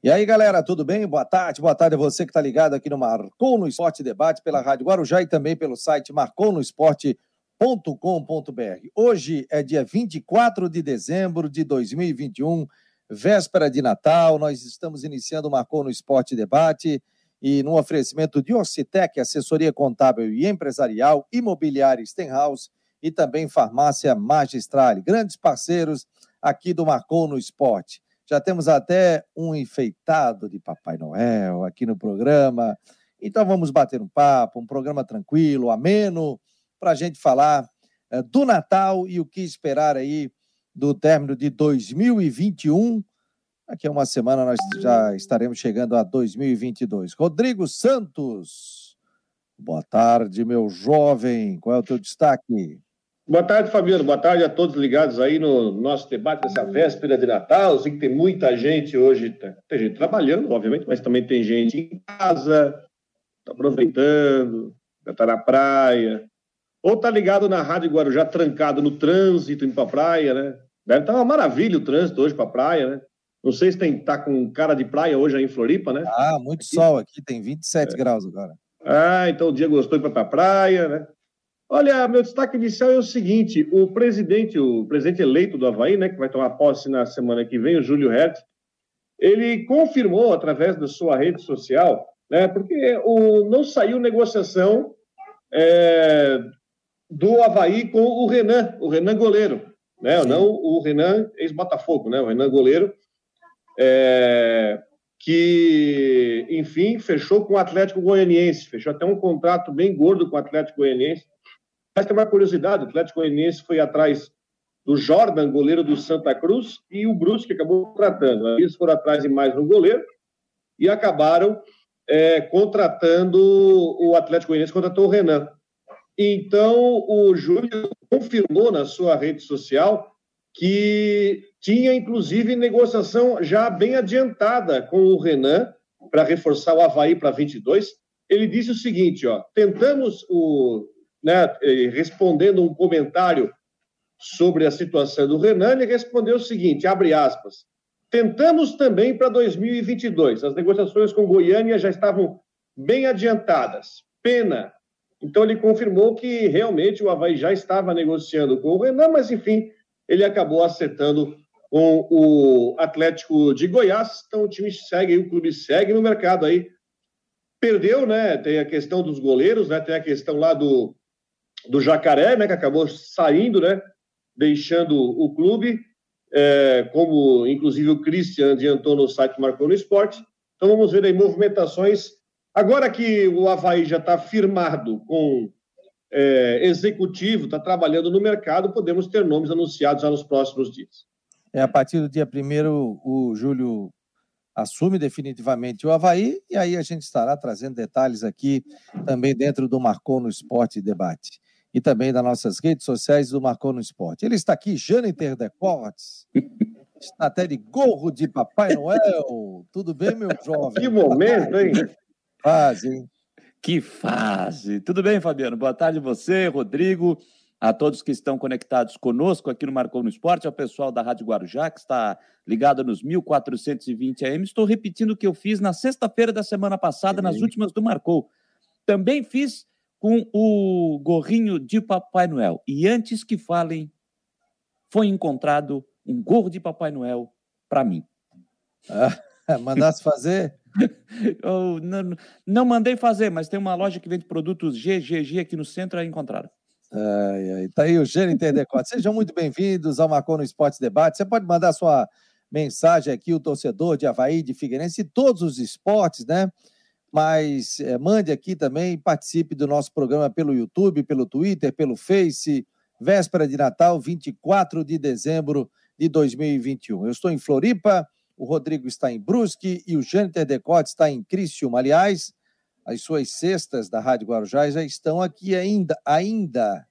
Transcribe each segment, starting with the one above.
E aí, galera, tudo bem? Boa tarde, boa tarde a você que está ligado aqui no Marcou no Esporte Debate pela Rádio Guarujá e também pelo site marconosport.com.br. Hoje é dia 24 de dezembro de 2021, véspera de Natal. Nós estamos iniciando o Marcou no Esporte Debate e no oferecimento de Orcitec, assessoria contábil e empresarial, imobiliária Stenhouse e também farmácia Magistrale, grandes parceiros aqui do Marcou no Esporte. Já temos até um enfeitado de Papai Noel aqui no programa. Então vamos bater um papo, um programa tranquilo, ameno, para a gente falar é, do Natal e o que esperar aí do término de 2021. Daqui a uma semana nós já estaremos chegando a 2022. Rodrigo Santos, boa tarde, meu jovem. Qual é o teu destaque? Boa tarde, Fabiano. Boa tarde a todos ligados aí no nosso debate dessa véspera de Natal. Eu sei que tem muita gente hoje, tá, tem gente trabalhando, obviamente, mas também tem gente em casa, está aproveitando, já está na praia, ou está ligado na Rádio Guarujá, trancado no trânsito, indo para a praia, né? Deve estar tá uma maravilha o trânsito hoje para a praia, né? Não sei se tem, tá com cara de praia hoje aí em Floripa, né? Ah, muito aqui. sol aqui, tem 27 é. graus agora. Ah, então o dia gostou de ir para a praia, né? Olha, meu destaque inicial é o seguinte: o presidente, o presidente eleito do Havaí, né, que vai tomar posse na semana que vem, o Júlio Hertz, ele confirmou através da sua rede social, né, porque o, não saiu negociação é, do Havaí com o Renan, o Renan goleiro, né, não o Renan ex-Botafogo, né, o Renan goleiro, é, que, enfim, fechou com o Atlético Goianiense, fechou até um contrato bem gordo com o Atlético Goianiense mas tem uma curiosidade: o Atlético Goianiense foi atrás do Jordan, goleiro do Santa Cruz, e o Brusque acabou tratando. Eles foram atrás de mais um goleiro e acabaram é, contratando o Atlético Goianiense, contratou o Renan. Então, o Júlio confirmou na sua rede social que tinha, inclusive, negociação já bem adiantada com o Renan para reforçar o Havaí para 22. Ele disse o seguinte: ó, tentamos o né, respondendo um comentário sobre a situação do Renan, ele respondeu o seguinte, abre aspas, tentamos também para 2022, as negociações com Goiânia já estavam bem adiantadas, pena. Então ele confirmou que realmente o Havaí já estava negociando com o Renan, mas enfim, ele acabou acertando com o Atlético de Goiás, então o time segue, o clube segue no mercado aí. Perdeu, né? Tem a questão dos goleiros, né? Tem a questão lá do do Jacaré, né, que acabou saindo, né, deixando o clube, é, como inclusive o Christian adiantou no site Marcou no Esporte. Então vamos ver aí movimentações. Agora que o Havaí já está firmado com é, executivo, está trabalhando no mercado, podemos ter nomes anunciados já nos próximos dias. É, a partir do dia 1 o Júlio assume definitivamente o Havaí, e aí a gente estará trazendo detalhes aqui também dentro do Marcou no Esporte Debate e também das nossas redes sociais do Marcou no Esporte. Ele está aqui, Jâniter Decortes, está até de gorro de Papai Noel. Tudo bem, meu jovem? Que momento, hein? Fase, hein? Que fase! Tudo bem, Fabiano? Boa tarde a você, Rodrigo, a todos que estão conectados conosco aqui no Marcou no Esporte, ao pessoal da Rádio Guarujá, que está ligado nos 1420 AM. Estou repetindo o que eu fiz na sexta-feira da semana passada, Sim. nas últimas do Marcou. Também fiz com o gorrinho de Papai Noel. E antes que falem, foi encontrado um gorro de Papai Noel para mim. Ah, mandasse fazer? Eu não, não mandei fazer, mas tem uma loja que vende produtos GGG aqui no centro, aí encontraram. Ai, ai. Tá aí o Gênio Interdecote. Sejam muito bem-vindos ao Marcou no Esporte Debate. Você pode mandar sua mensagem aqui, o torcedor de Havaí, de Figueirense, e todos os esportes, né? Mas é, mande aqui também, participe do nosso programa pelo YouTube, pelo Twitter, pelo Face, véspera de Natal, 24 de dezembro de 2021. Eu estou em Floripa, o Rodrigo está em Brusque e o Jâniter Decote está em Criciúma. Aliás, as suas cestas da Rádio Guarujá já estão aqui ainda, ainda.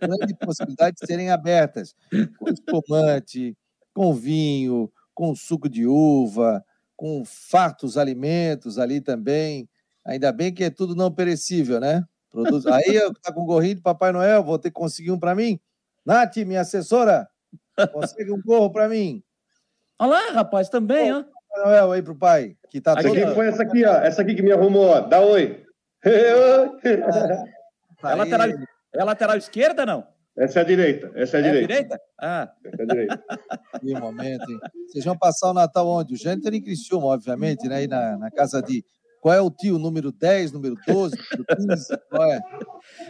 Grande possibilidade de serem abertas, com espumante, com vinho, com suco de uva, com fartos alimentos ali também. Ainda bem que é tudo não perecível, né? Produz... Aí eu tá com gorrinho de Papai Noel, vou ter que conseguir um para mim. Nath, minha assessora, consegue um gorro para mim. Olha lá, rapaz, também, ó. Papai Noel aí pro pai. Que tá essa aqui foi essa aqui, ó. Essa aqui que me arrumou, ó. Dá oi. É, lateral, é lateral esquerda, não? Essa é a direita. Essa é a, é direita. a direita. Ah. Essa é a direita. que momento, hein? Vocês vão passar o Natal onde? O Jâniter em Criciúma, obviamente, né? Aí na, na casa de qual é o tio? Número 10, número 12, número 15? Qual é?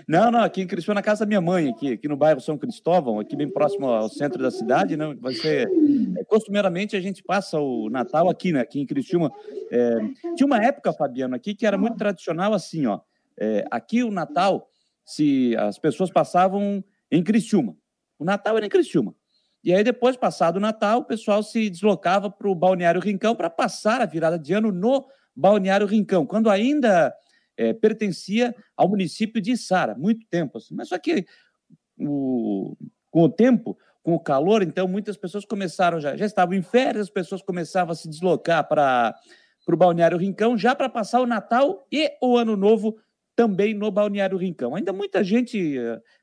Não, não, aqui em Criciúma, na casa da minha mãe, aqui, aqui no bairro São Cristóvão, aqui bem próximo ao centro da cidade, né? Vai ser. É, costumeiramente a gente passa o Natal aqui, né? Aqui em Criciúma. É, tinha uma época, Fabiano, aqui que era muito tradicional assim, ó. É, aqui o Natal, se as pessoas passavam em Criciúma. O Natal era em Criciúma. E aí, depois, passado o Natal, o pessoal se deslocava para o Balneário Rincão para passar a virada de ano no Balneário Rincão, quando ainda é, pertencia ao município de Sara, muito tempo assim. Mas só que o, com o tempo, com o calor, então muitas pessoas começaram já, já estavam em férias, as pessoas começavam a se deslocar para o Balneário Rincão já para passar o Natal e o Ano Novo também no Balneário Rincão. Ainda muita gente,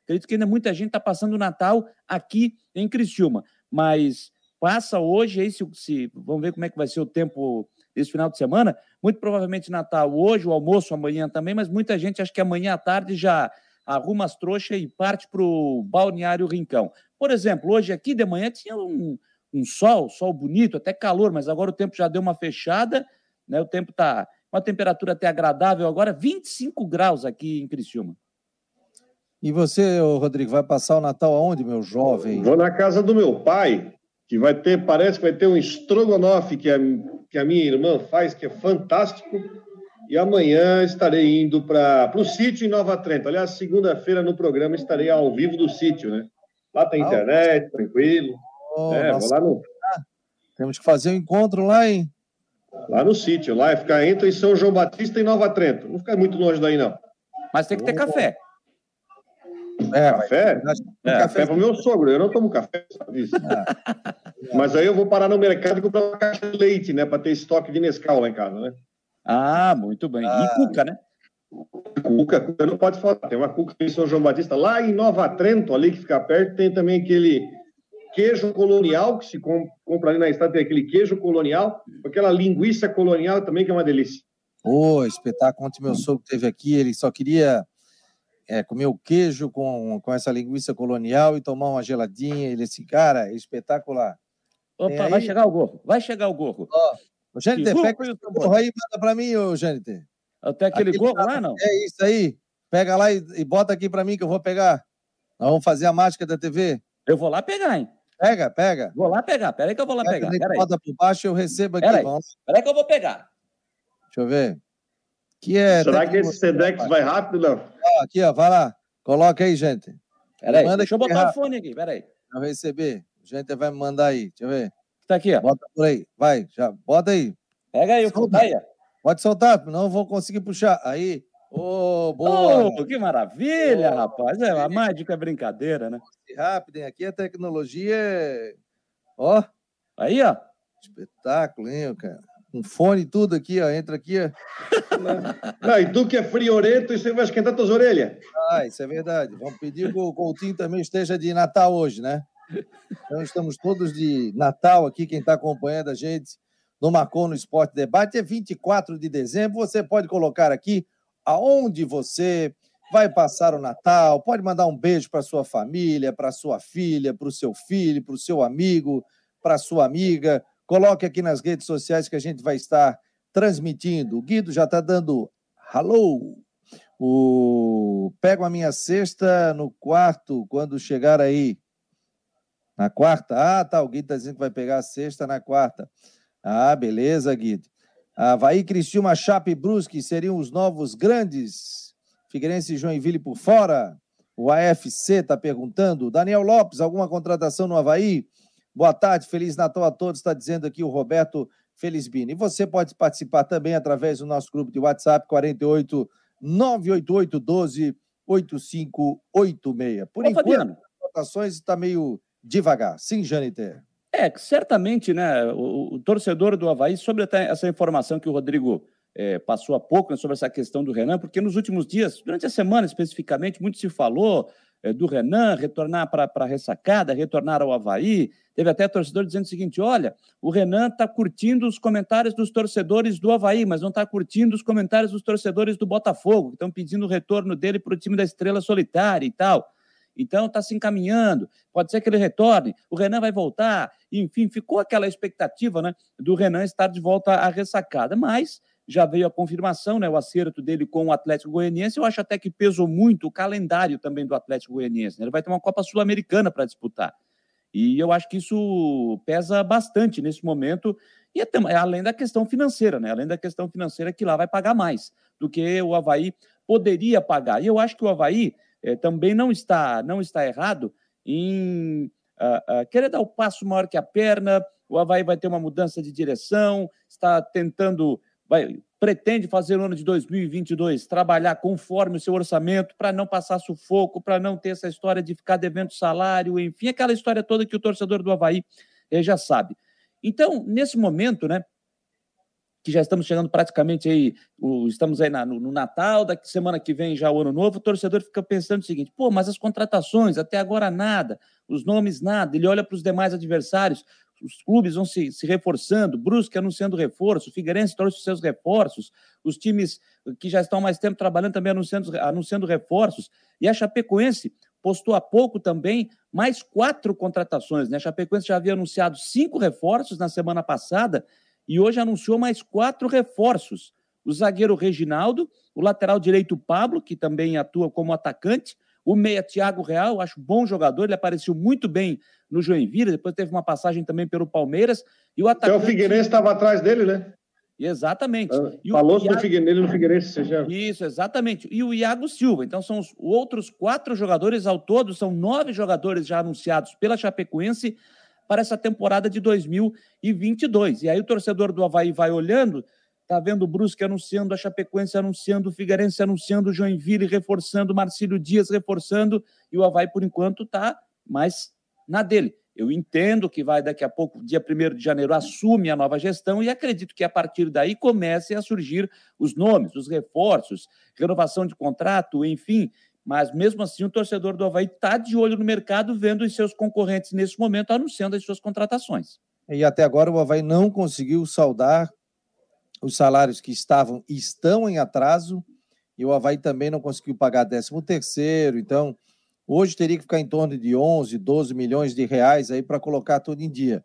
acredito que ainda muita gente está passando o Natal aqui em Criciúma, mas passa hoje, aí se, se, vamos ver como é que vai ser o tempo esse final de semana. Muito provavelmente Natal hoje, o almoço amanhã também, mas muita gente acha que amanhã à tarde já arruma as trouxas e parte para o Balneário Rincão. Por exemplo, hoje aqui de manhã tinha um, um sol, sol bonito, até calor, mas agora o tempo já deu uma fechada, né? O tempo está uma temperatura até agradável agora, 25 graus aqui em Criciúma. E você, Rodrigo, vai passar o Natal aonde, meu jovem? Vou na casa do meu pai, que vai ter, parece que vai ter um estrogonofe que a, que a minha irmã faz, que é fantástico. E amanhã estarei indo para o sítio em Nova Trento. Aliás, segunda-feira no programa estarei ao vivo do sítio, né? Lá tem ah, internet, tranquilo. Oh, é, vou lá no. Temos que fazer um encontro lá, hein? Lá no sítio, lá é ficar entre São João Batista e Nova Trento. Não fica muito longe daí, não. Mas tem que ter oh. café. É, café? É, café para o meu sogro. Eu não tomo café, sabe isso? É. Mas aí eu vou parar no mercado e comprar uma caixa de leite, né? Para ter estoque de Nescau lá em casa, né? Ah, muito bem. Ah. E cuca, né? Cuca, cuca não pode falar. Tem uma cuca em São João Batista. Lá em Nova Trento, ali que fica perto, tem também aquele queijo colonial, que se compra ali na estrada, tem aquele queijo colonial, aquela linguiça colonial também, que é uma delícia. Ô, oh, espetáculo. Ontem meu sogro teve aqui, ele só queria é, comer o queijo com, com essa linguiça colonial e tomar uma geladinha. Ele disse, cara, é espetacular. Opa, aí... vai chegar o gorro, vai chegar o gorro. Ó, o Jâniter, pega o gorro aí e manda para mim, ô Jâniter. Até aquele, aquele gorro tá... lá, não? É isso aí. Pega lá e, e bota aqui para mim que eu vou pegar. Nós vamos fazer a mágica da TV. Eu vou lá pegar, hein? Pega, pega. Vou lá pegar. Peraí que eu vou lá pega pegar. Bota por baixo eu recebo aqui. Peraí. Peraí que eu vou pegar. Deixa eu ver. Que é, Será que esse Sedex vai rápido, não? Ah, aqui, ó, vai lá. Coloca aí, gente. Peraí, Manda deixa eu botar o fone aqui, peraí. Não receber. Gente vai me mandar aí. Deixa eu ver. Tá aqui, ó. Bota por aí. Vai, já. Bota aí. Pega aí, Solta. aí. Pode soltar, não vou conseguir puxar. Aí. Ô, oh, boa! Oh, que maravilha, oh, rapaz. É, a mágica é brincadeira, né? Rápido, hein? Aqui a tecnologia é. Ó. Aí, ó. Espetáculo, hein, cara? Com fone e tudo aqui, ó. Entra aqui, ó. Não, e tu que é friorento, isso aí vai esquentar tuas orelhas. Ah, isso é verdade. Vamos pedir que o Coutinho também esteja de Natal hoje, né? Então estamos todos de Natal aqui, quem está acompanhando a gente no Marcou no Esporte Debate. É 24 de dezembro. Você pode colocar aqui aonde você vai passar o Natal, pode mandar um beijo para sua família, para sua filha, para o seu filho, para o seu amigo, para sua amiga. Coloque aqui nas redes sociais que a gente vai estar transmitindo. O Guido já está dando hello. O... Pego a minha cesta no quarto quando chegar aí. Na quarta? Ah, tá. O Guido está dizendo que vai pegar a cesta na quarta. Ah, beleza, Guido. Havaí, Cristiúma, Chape e Brusque seriam os novos grandes. Figueirense e Joinville por fora. O AFC está perguntando. Daniel Lopes, alguma contratação no Havaí? Boa tarde, Feliz Natal a todos, está dizendo aqui o Roberto Felizbini. E você pode participar também através do nosso grupo de WhatsApp 48 988 12 8586. Por Ô, enquanto, Fabiano. as votações está meio devagar. Sim, Janiter. É, certamente, né, o, o, torcedor do Havaí, sobre até essa informação que o Rodrigo é, passou há pouco, né, sobre essa questão do Renan, porque nos últimos dias, durante a semana especificamente, muito se falou do Renan, retornar para a ressacada, retornar ao Havaí. Teve até torcedor dizendo o seguinte: olha, o Renan está curtindo os comentários dos torcedores do Havaí, mas não está curtindo os comentários dos torcedores do Botafogo, que estão pedindo o retorno dele para o time da Estrela Solitária e tal. Então está se encaminhando, pode ser que ele retorne, o Renan vai voltar, enfim, ficou aquela expectativa né, do Renan estar de volta à ressacada, mas já veio a confirmação, né, o acerto dele com o Atlético Goianiense. Eu acho até que pesou muito o calendário também do Atlético Goianiense. Né? Ele vai ter uma Copa Sul-Americana para disputar. E eu acho que isso pesa bastante nesse momento, e é além da questão financeira, né? Além da questão financeira que lá vai pagar mais do que o Havaí poderia pagar. E eu acho que o Havaí eh, também não está, não está errado em uh, uh, querer dar o passo maior que a perna. O Havaí vai ter uma mudança de direção, está tentando vai, pretende fazer no ano de 2022 trabalhar conforme o seu orçamento para não passar sufoco, para não ter essa história de ficar devendo salário, enfim, aquela história toda que o torcedor do Havaí eh, já sabe. Então, nesse momento, né, que já estamos chegando praticamente aí, o, estamos aí na, no, no, Natal, daqui semana que vem já o Ano Novo, o torcedor fica pensando o seguinte, pô, mas as contratações, até agora nada, os nomes nada, ele olha para os demais adversários, os clubes vão se, se reforçando, Brusque anunciando reforço, Figueirense trouxe seus reforços, os times que já estão mais tempo trabalhando também anunciando, anunciando reforços, e a Chapecoense postou há pouco também mais quatro contratações, né? A Chapecoense já havia anunciado cinco reforços na semana passada e hoje anunciou mais quatro reforços. O zagueiro Reginaldo, o lateral direito Pablo, que também atua como atacante, o meia Thiago Real, acho bom jogador, ele apareceu muito bem no Joinville, depois teve uma passagem também pelo Palmeiras. E o atacante... Até o Figueirense estava atrás dele, né? Exatamente. Falou-se Iago... do Figueirense no Figueirense, seja. Isso, exatamente. E o Iago Silva. Então, são os outros quatro jogadores ao todo, são nove jogadores já anunciados pela Chapecoense para essa temporada de 2022. E aí o torcedor do Havaí vai olhando Está vendo o Brusque anunciando, a Chapecoense anunciando, o Figueirense anunciando, o Joinville reforçando, o Marcílio Dias reforçando, e o Havaí, por enquanto, está mais na dele. Eu entendo que vai daqui a pouco, dia 1 de janeiro, assume a nova gestão e acredito que a partir daí comecem a surgir os nomes, os reforços, renovação de contrato, enfim. Mas mesmo assim, o torcedor do Havaí está de olho no mercado, vendo os seus concorrentes nesse momento anunciando as suas contratações. E até agora o Havaí não conseguiu saldar os salários que estavam estão em atraso e o Havaí também não conseguiu pagar 13 terceiro, então hoje teria que ficar em torno de 11, 12 milhões de reais aí para colocar tudo em dia.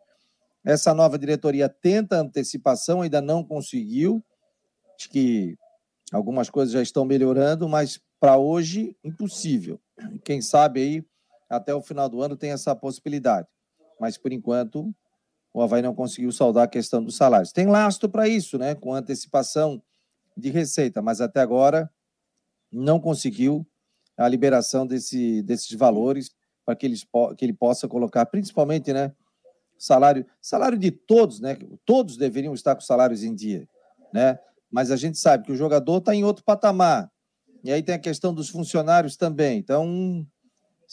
Essa nova diretoria tenta antecipação, ainda não conseguiu. Acho que algumas coisas já estão melhorando, mas para hoje impossível. Quem sabe aí até o final do ano tem essa possibilidade. Mas por enquanto o Havaí não conseguiu saldar a questão dos salários. Tem lastro para isso, né? Com antecipação de receita, mas até agora não conseguiu a liberação desse, desses valores para que, que ele possa colocar, principalmente, né? Salário, salário de todos, né? Todos deveriam estar com salários em dia, né? Mas a gente sabe que o jogador está em outro patamar. E aí tem a questão dos funcionários também. Então,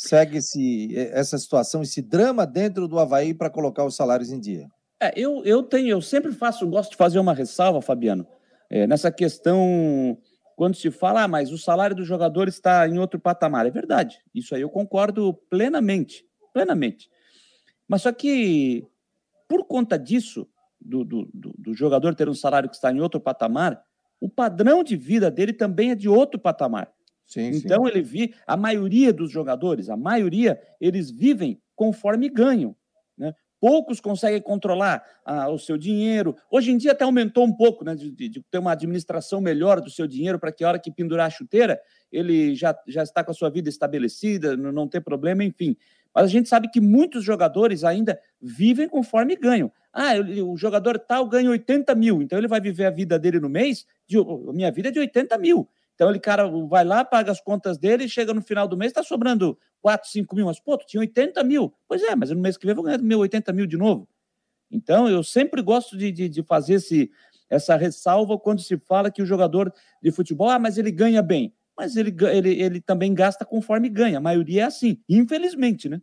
segue esse, essa situação, esse drama dentro do Havaí para colocar os salários em dia? É, eu, eu tenho, eu sempre faço, gosto de fazer uma ressalva, Fabiano, é, nessa questão quando se fala, ah, mas o salário do jogador está em outro patamar. É verdade, isso aí eu concordo plenamente, plenamente. Mas só que, por conta disso, do, do, do, jogador ter um salário que está em outro patamar, o padrão de vida dele também é de outro patamar. Sim, então sim. ele vi a maioria dos jogadores, a maioria, eles vivem conforme ganham. Né? Poucos conseguem controlar ah, o seu dinheiro. Hoje em dia até aumentou um pouco, né, de, de ter uma administração melhor do seu dinheiro para que a hora que pendurar a chuteira, ele já, já está com a sua vida estabelecida, não, não problema, enfim. Mas a gente sabe que muitos jogadores ainda vivem conforme ganham. Ah, o jogador tal ganha 80 mil, então ele vai viver a vida dele no mês, de, minha vida é de 80 mil. Então ele, cara, vai lá, paga as contas dele, chega no final do mês, está sobrando 4, 5 mil. Mas, pô, tu tinha 80 mil. Pois é, mas no mês que vem eu vou ganhar meu 80 mil de novo. Então, eu sempre gosto de, de, de fazer esse, essa ressalva quando se fala que o jogador de futebol, ah, mas ele ganha bem. Mas ele, ele, ele também gasta conforme ganha. A maioria é assim, infelizmente, né?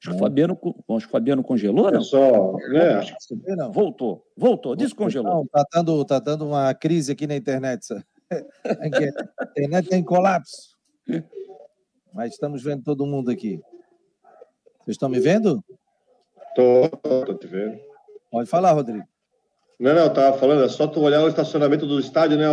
Acho que o Fabiano, acho que o Fabiano congelou, não? É só, né? Acho que não. Voltou, voltou, descongelou. Não, tá dando, tá dando uma crise aqui na internet. A internet tem colapso. Mas estamos vendo todo mundo aqui. Vocês estão me vendo? Estou, estou te vendo. Pode falar, Rodrigo. Não, não, eu estava falando, é só tu olhar o estacionamento do estádio, né,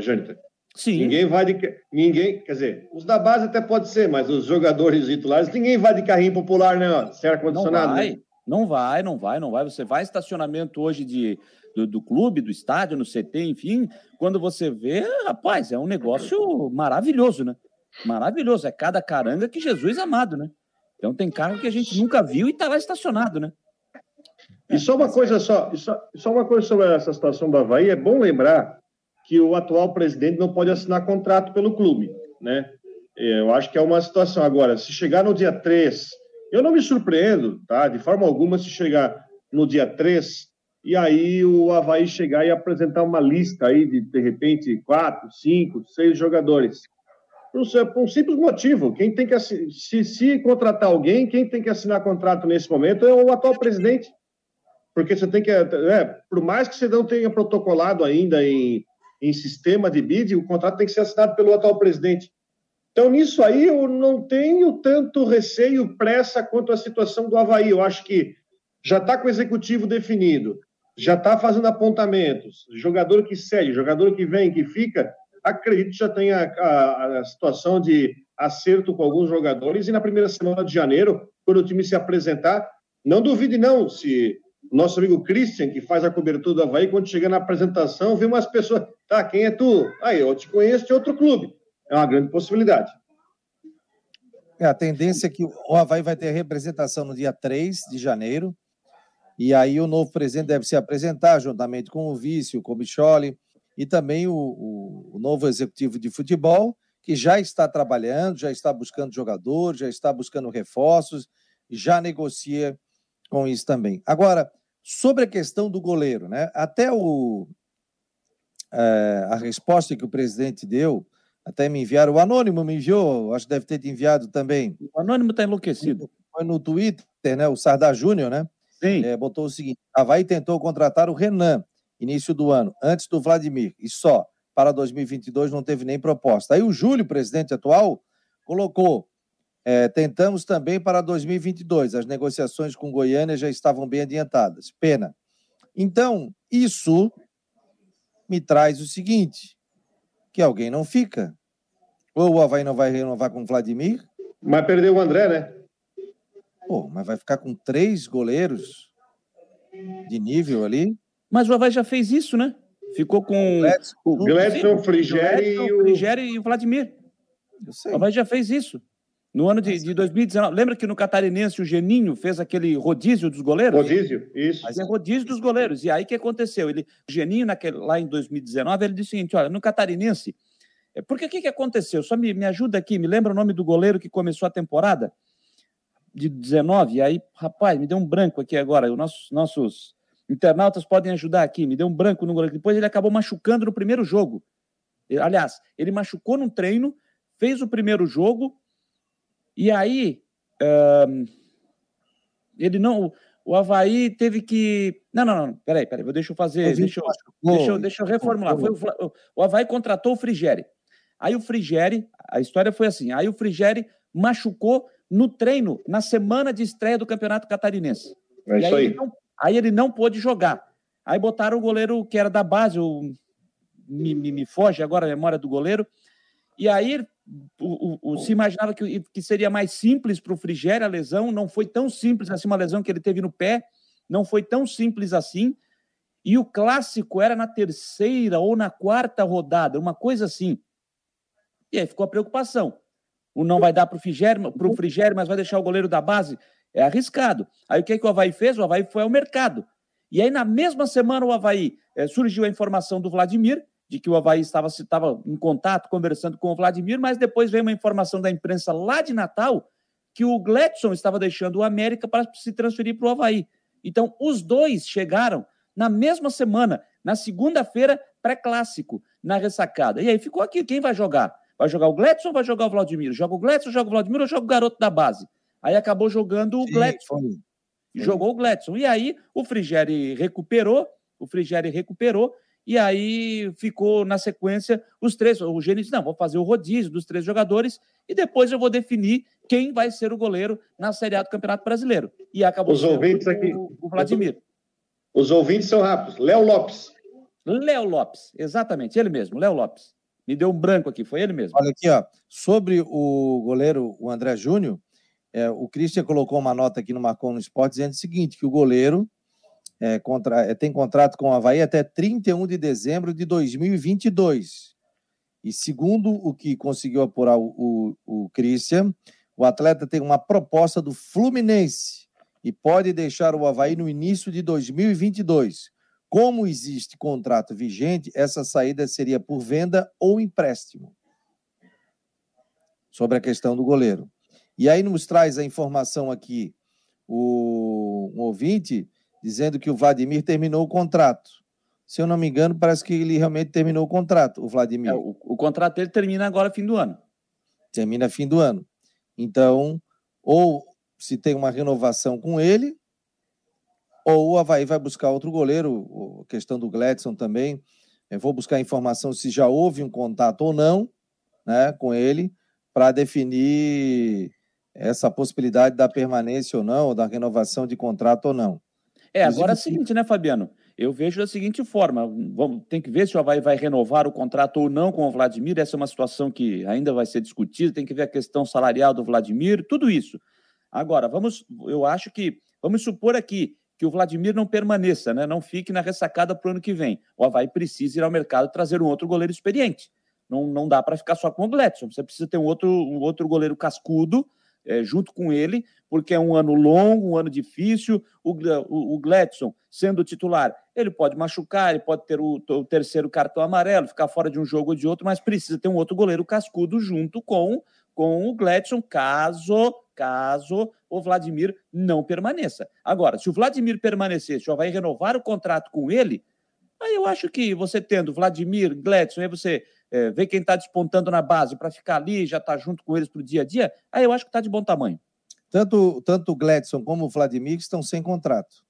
Jâniter? Sim. Ninguém vai de. Ninguém, quer dizer, os da base até pode ser, mas os jogadores titulares, ninguém vai de carrinho popular, né? Sem ar-condicionado. Não vai, né? não vai, não vai, não vai. Você vai estacionamento hoje de, do, do, clube, do estádio, no CT, enfim, quando você vê, rapaz, é um negócio maravilhoso, né? Maravilhoso. É cada caranga que Jesus amado, né? Então tem carro que a gente nunca viu e está lá estacionado, né? E só uma coisa só, só, só uma coisa sobre essa situação do Havaí, é bom lembrar que o atual presidente não pode assinar contrato pelo clube, né? É, eu acho que é uma situação. Agora, se chegar no dia 3, eu não me surpreendo, tá? De forma alguma, se chegar no dia 3, e aí o Havaí chegar e apresentar uma lista aí de, de repente, quatro, cinco, seis jogadores. Por um, simples motivo. Quem tem que se, se contratar alguém, quem tem que assinar contrato nesse momento é o atual presidente. Porque você tem que. É, por mais que você não tenha protocolado ainda em em sistema de bid, o contrato tem que ser assinado pelo atual presidente. Então, nisso aí, eu não tenho tanto receio, pressa quanto a situação do Havaí. Eu acho que já está com o executivo definido, já está fazendo apontamentos, jogador que segue, jogador que vem, que fica, acredito que já tem a, a, a situação de acerto com alguns jogadores, e na primeira semana de janeiro, quando o time se apresentar, não duvide não, se nosso amigo Christian, que faz a cobertura do Havaí, quando chega na apresentação, vê umas pessoas. Tá, quem é tu? Aí, eu te conheço de outro clube. É uma grande possibilidade. É, a tendência é que o Havaí vai ter representação no dia 3 de janeiro. E aí o novo presidente deve se apresentar juntamente com o vice, o Comicholi, e também o, o, o novo executivo de futebol, que já está trabalhando, já está buscando jogadores, já está buscando reforços, já negocia com isso também. Agora, sobre a questão do goleiro, né? Até o, é, a resposta que o presidente deu, até me enviaram, o Anônimo me enviou, acho que deve ter te enviado também. O Anônimo está enlouquecido. Foi no Twitter, né? O Sardar Júnior, né? Sim. É, botou o seguinte: Havaí tentou contratar o Renan, início do ano, antes do Vladimir, e só. Para 2022 não teve nem proposta. Aí o Júlio, presidente atual, colocou é, tentamos também para 2022. As negociações com Goiânia já estavam bem adiantadas. Pena. Então, isso me traz o seguinte: que alguém não fica. Ou o Havaí não vai renovar com o Vladimir. Mas perdeu o André, né? Pô, mas vai ficar com três goleiros de nível ali. Mas o Havaí já fez isso, né? Ficou com o Gledson, o Frigeri e o... e o Vladimir. Eu sei. O Havaí já fez isso. No ano de, de 2019, lembra que no Catarinense o Geninho fez aquele rodízio dos goleiros? Rodízio, isso. Mas é rodízio dos goleiros. E aí o que aconteceu? Ele, o Geninho, naquele, lá em 2019, ele disse o seguinte: olha, no Catarinense, é, porque o que, que aconteceu? Só me, me ajuda aqui, me lembra o nome do goleiro que começou a temporada de 19? E aí, rapaz, me deu um branco aqui agora. Os nossos, nossos internautas podem ajudar aqui. Me deu um branco no goleiro. Depois ele acabou machucando no primeiro jogo. Aliás, ele machucou num treino, fez o primeiro jogo e aí, um, ele não. O Havaí teve que. Não, não, não. Peraí, peraí. Deixa eu fazer. Deixa eu, deixa, eu, deixa eu reformular. Foi o, o Havaí contratou o Frigeri. Aí o Frigeri, a história foi assim: aí o Frigeri machucou no treino, na semana de estreia do Campeonato Catarinense. É isso aí. Aí ele, não, aí ele não pôde jogar. Aí botaram o goleiro que era da base, o, me, me, me foge agora a memória do goleiro. E aí o, o, o, se imaginava que, que seria mais simples para o Frigério a lesão, não foi tão simples assim, uma lesão que ele teve no pé, não foi tão simples assim. E o clássico era na terceira ou na quarta rodada, uma coisa assim. E aí ficou a preocupação. O não vai dar para o Frigério, Frigério, mas vai deixar o goleiro da base. É arriscado. Aí o que, que o Havaí fez? O Havaí foi ao mercado. E aí, na mesma semana, o Havaí é, surgiu a informação do Vladimir, de que o Havaí estava, estava em contato, conversando com o Vladimir, mas depois veio uma informação da imprensa lá de Natal que o Gladson estava deixando o América para se transferir para o Havaí. Então, os dois chegaram na mesma semana, na segunda-feira, pré-clássico, na ressacada. E aí ficou aqui, quem vai jogar? Vai jogar o Gladson ou vai jogar o Vladimir? Joga o Gladson, joga o Vladimir ou joga o garoto da base? Aí acabou jogando o Gladson. Jogou o Gladson. E aí o Frigeri recuperou, o Frigeri recuperou E aí ficou na sequência os três. O Gênio disse: não, vou fazer o rodízio dos três jogadores e depois eu vou definir quem vai ser o goleiro na Série A do Campeonato Brasileiro. E acabou os ouvintes o, aqui. o Vladimir. Os ouvintes são rápidos. Léo Lopes. Léo Lopes, exatamente, ele mesmo, Léo Lopes. Me deu um branco aqui, foi ele mesmo. Olha aqui, ó. Sobre o goleiro, o André Júnior, é, o Christian colocou uma nota aqui no Marcon no Esporte dizendo o seguinte: que o goleiro é, contra, é, tem contrato com o Havaí até 31 de dezembro de 2022. E segundo o que conseguiu apurar o, o, o Christian, o atleta tem uma proposta do Fluminense e pode deixar o Havaí no início de 2022. Como existe contrato vigente, essa saída seria por venda ou empréstimo. Sobre a questão do goleiro. E aí nos traz a informação aqui o ouvinte dizendo que o Vladimir terminou o contrato. Se eu não me engano, parece que ele realmente terminou o contrato, o Vladimir. É, o, o, contrato dele termina agora fim do ano. Termina fim do ano. Então, ou se tem uma renovação com ele, ou o Havaí vai buscar outro goleiro, a questão do Gladson também. Eu vou buscar informação se já houve um contato ou não né, com ele, para definir essa possibilidade da permanência ou não, ou da renovação de contrato ou não. É, agora é o seguinte, né, Fabiano? Eu vejo da seguinte forma: vamos, tem que ver se o Havaí vai renovar o contrato ou não com o Vladimir. Essa é uma situação que ainda vai ser discutida, tem que ver a questão salarial do Vladimir, tudo isso. Agora, vamos, eu acho que, vamos supor aqui que o Vladimir não permaneça, né? não fique na ressacada para o ano que vem. O Havaí precisa ir ao mercado trazer um outro goleiro experiente. Não, não dá para ficar só com o Gletson. Você precisa ter um outro, um outro goleiro cascudo é, junto com ele, porque é um ano longo, um ano difícil. O, o, o Gladson, sendo titular, ele pode machucar, ele pode ter o, o, terceiro cartão amarelo, ficar fora de um jogo ou de outro, mas precisa ter um outro goleiro cascudo junto com, com o Gladson, caso, caso o Vladimir não permaneça. Agora, se o Vladimir permanecer, o vai renovar o contrato com ele, aí eu acho que você tendo Vladimir, Gladson, aí você é, ver quem está despontando na base para ficar ali, já está junto com eles para o dia a dia, aí eu acho que está de bom tamanho. Tanto, tanto o Gladson como o Vladimir estão sem contrato.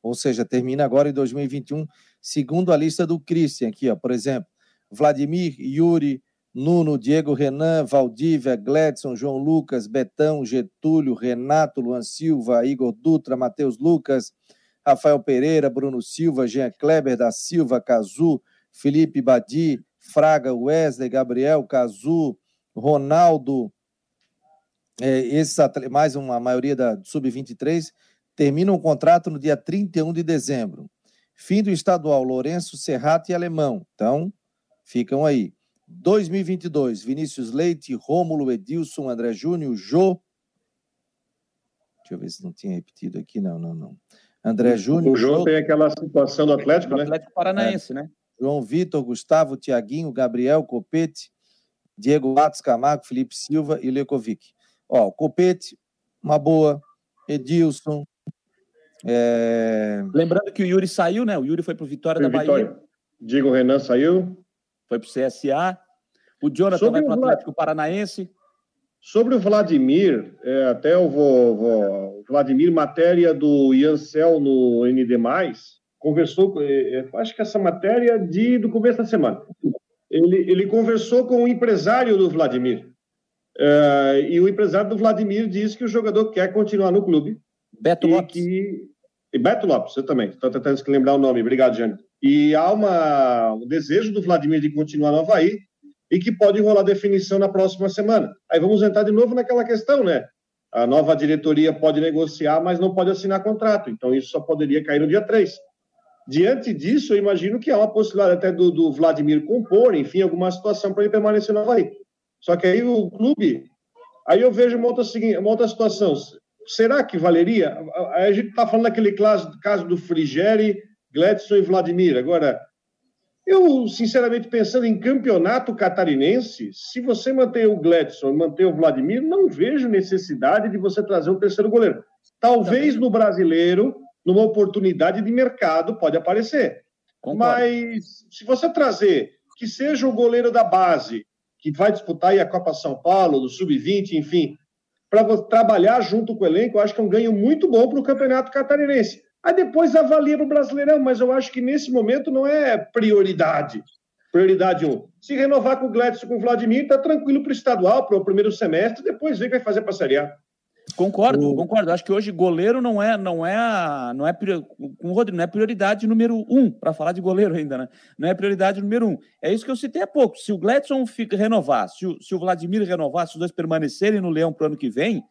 Ou seja, termina agora em 2021, segundo a lista do Christian aqui, ó, por exemplo, Vladimir, Yuri, Nuno, Diego Renan, Valdívia, Gladson, João Lucas, Betão, Getúlio, Renato, Luan Silva, Igor Dutra, Matheus Lucas, Rafael Pereira, Bruno Silva, Jean Kleber da Silva, Cazu, Felipe Badi, Fraga, Wesley, Gabriel, Cazu, Ronaldo, é, esses mais uma maioria da Sub-23, terminam o contrato no dia 31 de dezembro. Fim do estadual, Lourenço, Serrato e Alemão. Então, ficam aí. 2022, Vinícius Leite, Rômulo, Edilson, André Júnior, Jô. Deixa eu ver se não tinha repetido aqui. Não, não, não. André Júnior. O Jô, Jô tem aquela situação do Atlético, do né? Atlético Paranaense, é. né? João Vitor, Gustavo, Tiaguinho, Gabriel, Copete, Diego Matos Camargo, Felipe Silva e Lecovic. Ó, Copete, uma boa. Edilson. É... Lembrando que o Yuri saiu, né? O Yuri foi para o Vitória foi da Vitória. Bahia. Diego Renan saiu. Foi para o CSA. O Jonathan Sobre vai para o Atlético Paranaense. Sobre o Vladimir, é, até eu vou, vou. Vladimir, matéria do Iancel no ND conversou, é, é, acho que essa matéria de, do começo da semana. Ele, ele conversou com o empresário do Vladimir. Uh, e o empresário do Vladimir disse que o jogador quer continuar no clube. Beto e Lopes. Que... E Beto Lopes, eu também. Estou tentando lembrar o nome. Obrigado, Jânio. E há uma, um desejo do Vladimir de continuar no Havaí e que pode rolar definição na próxima semana. Aí vamos entrar de novo naquela questão, né? A nova diretoria pode negociar, mas não pode assinar contrato. Então isso só poderia cair no dia 3. Diante disso, eu imagino que há uma possibilidade até do, do Vladimir compor, enfim, alguma situação para ele permanecer no Havaí. Só que aí o clube. Aí eu vejo uma outra, uma outra situação. Será que valeria? A gente está falando daquele caso, caso do Frigeri, Gladson e Vladimir. Agora, eu, sinceramente, pensando em campeonato catarinense, se você manter o Gladson e manter o Vladimir, não vejo necessidade de você trazer um terceiro goleiro. Talvez no brasileiro numa oportunidade de mercado pode aparecer. Concordo. Mas se você trazer que seja o goleiro da base, que vai disputar aí a Copa São Paulo, do Sub-20, enfim, para trabalhar junto com o elenco, eu acho que é um ganho muito bom para o Campeonato Catarinense. Aí depois avalia para o Brasileirão, mas eu acho que nesse momento não é prioridade. Prioridade um. Se renovar com o Gladson com o Vladimir, tá tranquilo para o estadual, para o primeiro semestre, depois vê o que vai fazer para a Série A. Concordo, o... concordo. Acho que hoje goleiro não é, não é, não é com o Rodrigo, não é prioridade número um para falar de goleiro ainda, né? Não é prioridade número um. É isso que eu citei há pouco. Se o Gladson renovar, se o, se o Vladimir renovar, se os dois permanecerem no Leão para o ano que vem,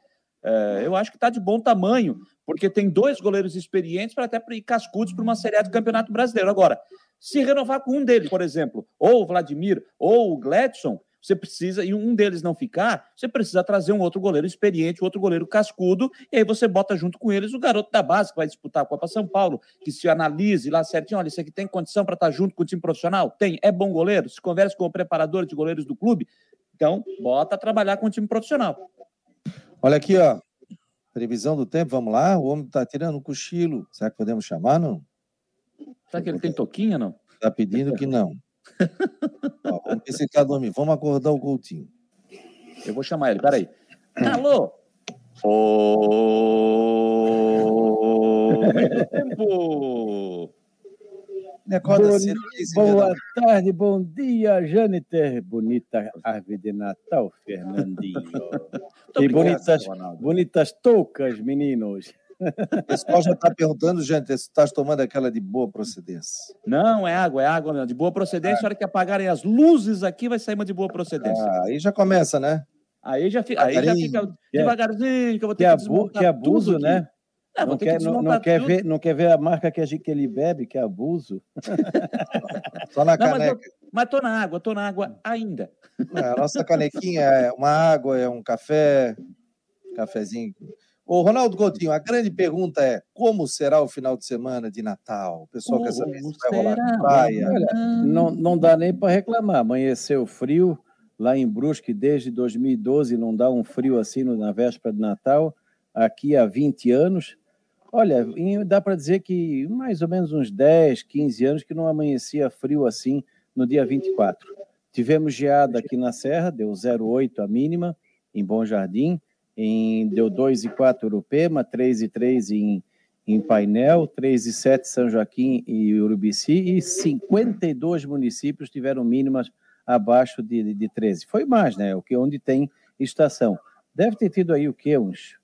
é, eu acho que está de bom tamanho, porque tem dois goleiros experientes para até ir cascudos para uma Série A do Campeonato Brasileiro. Agora, se renovar com um deles, por exemplo, ou o Vladimir ou o Gladson, você precisa, e um deles não ficar, você precisa trazer um outro goleiro experiente, outro goleiro cascudo, e aí você bota junto com eles o garoto da base que vai disputar a Copa São Paulo, que se analise lá certinho, olha, esse aqui tem condição para estar tá junto com o time profissional? Tem, é bom goleiro? Se conversa com o preparador de goleiros do clube? Então, bota a trabalhar com o time profissional. Olha aqui, ó. Previsão do tempo, vamos lá? O homem está tirando um cochilo. Será que podemos chamar, não? Será que ele tem toquinha, não? Está pedindo que não. Ó, vamos ver se ele está dormindo. Vamos acordar o Coutinho. Eu vou chamar ele, peraí. Alô? Ô! tempo! Bom, boa tarde, bom dia, Jâniter. Bonita árvore de Natal, Fernandinho. e bonitas, bonitas toucas, meninos. O pessoal já está perguntando, gente, se estás tomando aquela de boa procedência. Não, é água, é água mesmo. De boa procedência, ah. a hora que apagarem as luzes aqui, vai sair uma de boa procedência. Ah, aí já começa, né? Aí já fica, aí já fica devagarzinho, que eu vou ter que, que desmontar Que abuso, né? É, não, quer, não, não quer ver, não quer ver a marca que, a gente, que ele bebe, que é abuso. Só na não, caneca. Mas, eu, mas tô na água, tô na água ainda. É, a nossa canequinha é uma água, é um café, cafezinho Ô, Ronaldo Coutinho, a grande pergunta é: como será o final de semana de Natal? O pessoal quer saber se vai rolar na praia. Olha, não, não dá nem para reclamar. Amanheceu frio lá em Brusque desde 2012, não dá um frio assim na véspera de Natal. Aqui há 20 anos. Olha, dá para dizer que mais ou menos uns 10, 15 anos que não amanhecia frio assim no dia 24. Tivemos geada aqui na Serra, deu 0,8 a mínima, em Bom Jardim em, deu 2,4 Urupema, 3,3 em, em Painel, 3,7 São Joaquim e Urubici, e 52 municípios tiveram mínimas abaixo de, de 13. Foi mais, né? O que onde tem estação. Deve ter tido aí o quê? Uns,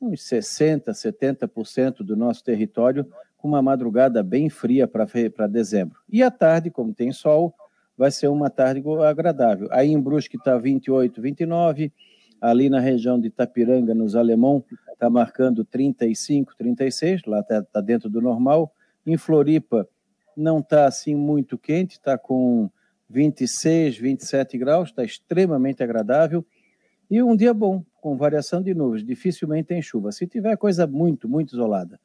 uns 60, 70% do nosso território com uma madrugada bem fria para dezembro. E à tarde, como tem sol, vai ser uma tarde agradável. Aí em Brusque está 28, 29, ali na região de Itapiranga, nos Alemão, está marcando 35, 36, lá está tá dentro do normal. Em Floripa, não está assim muito quente, está com 26, 27 graus, está extremamente agradável. E um dia bom, com variação de nuvens, dificilmente tem chuva. Se tiver coisa muito, muito isolada.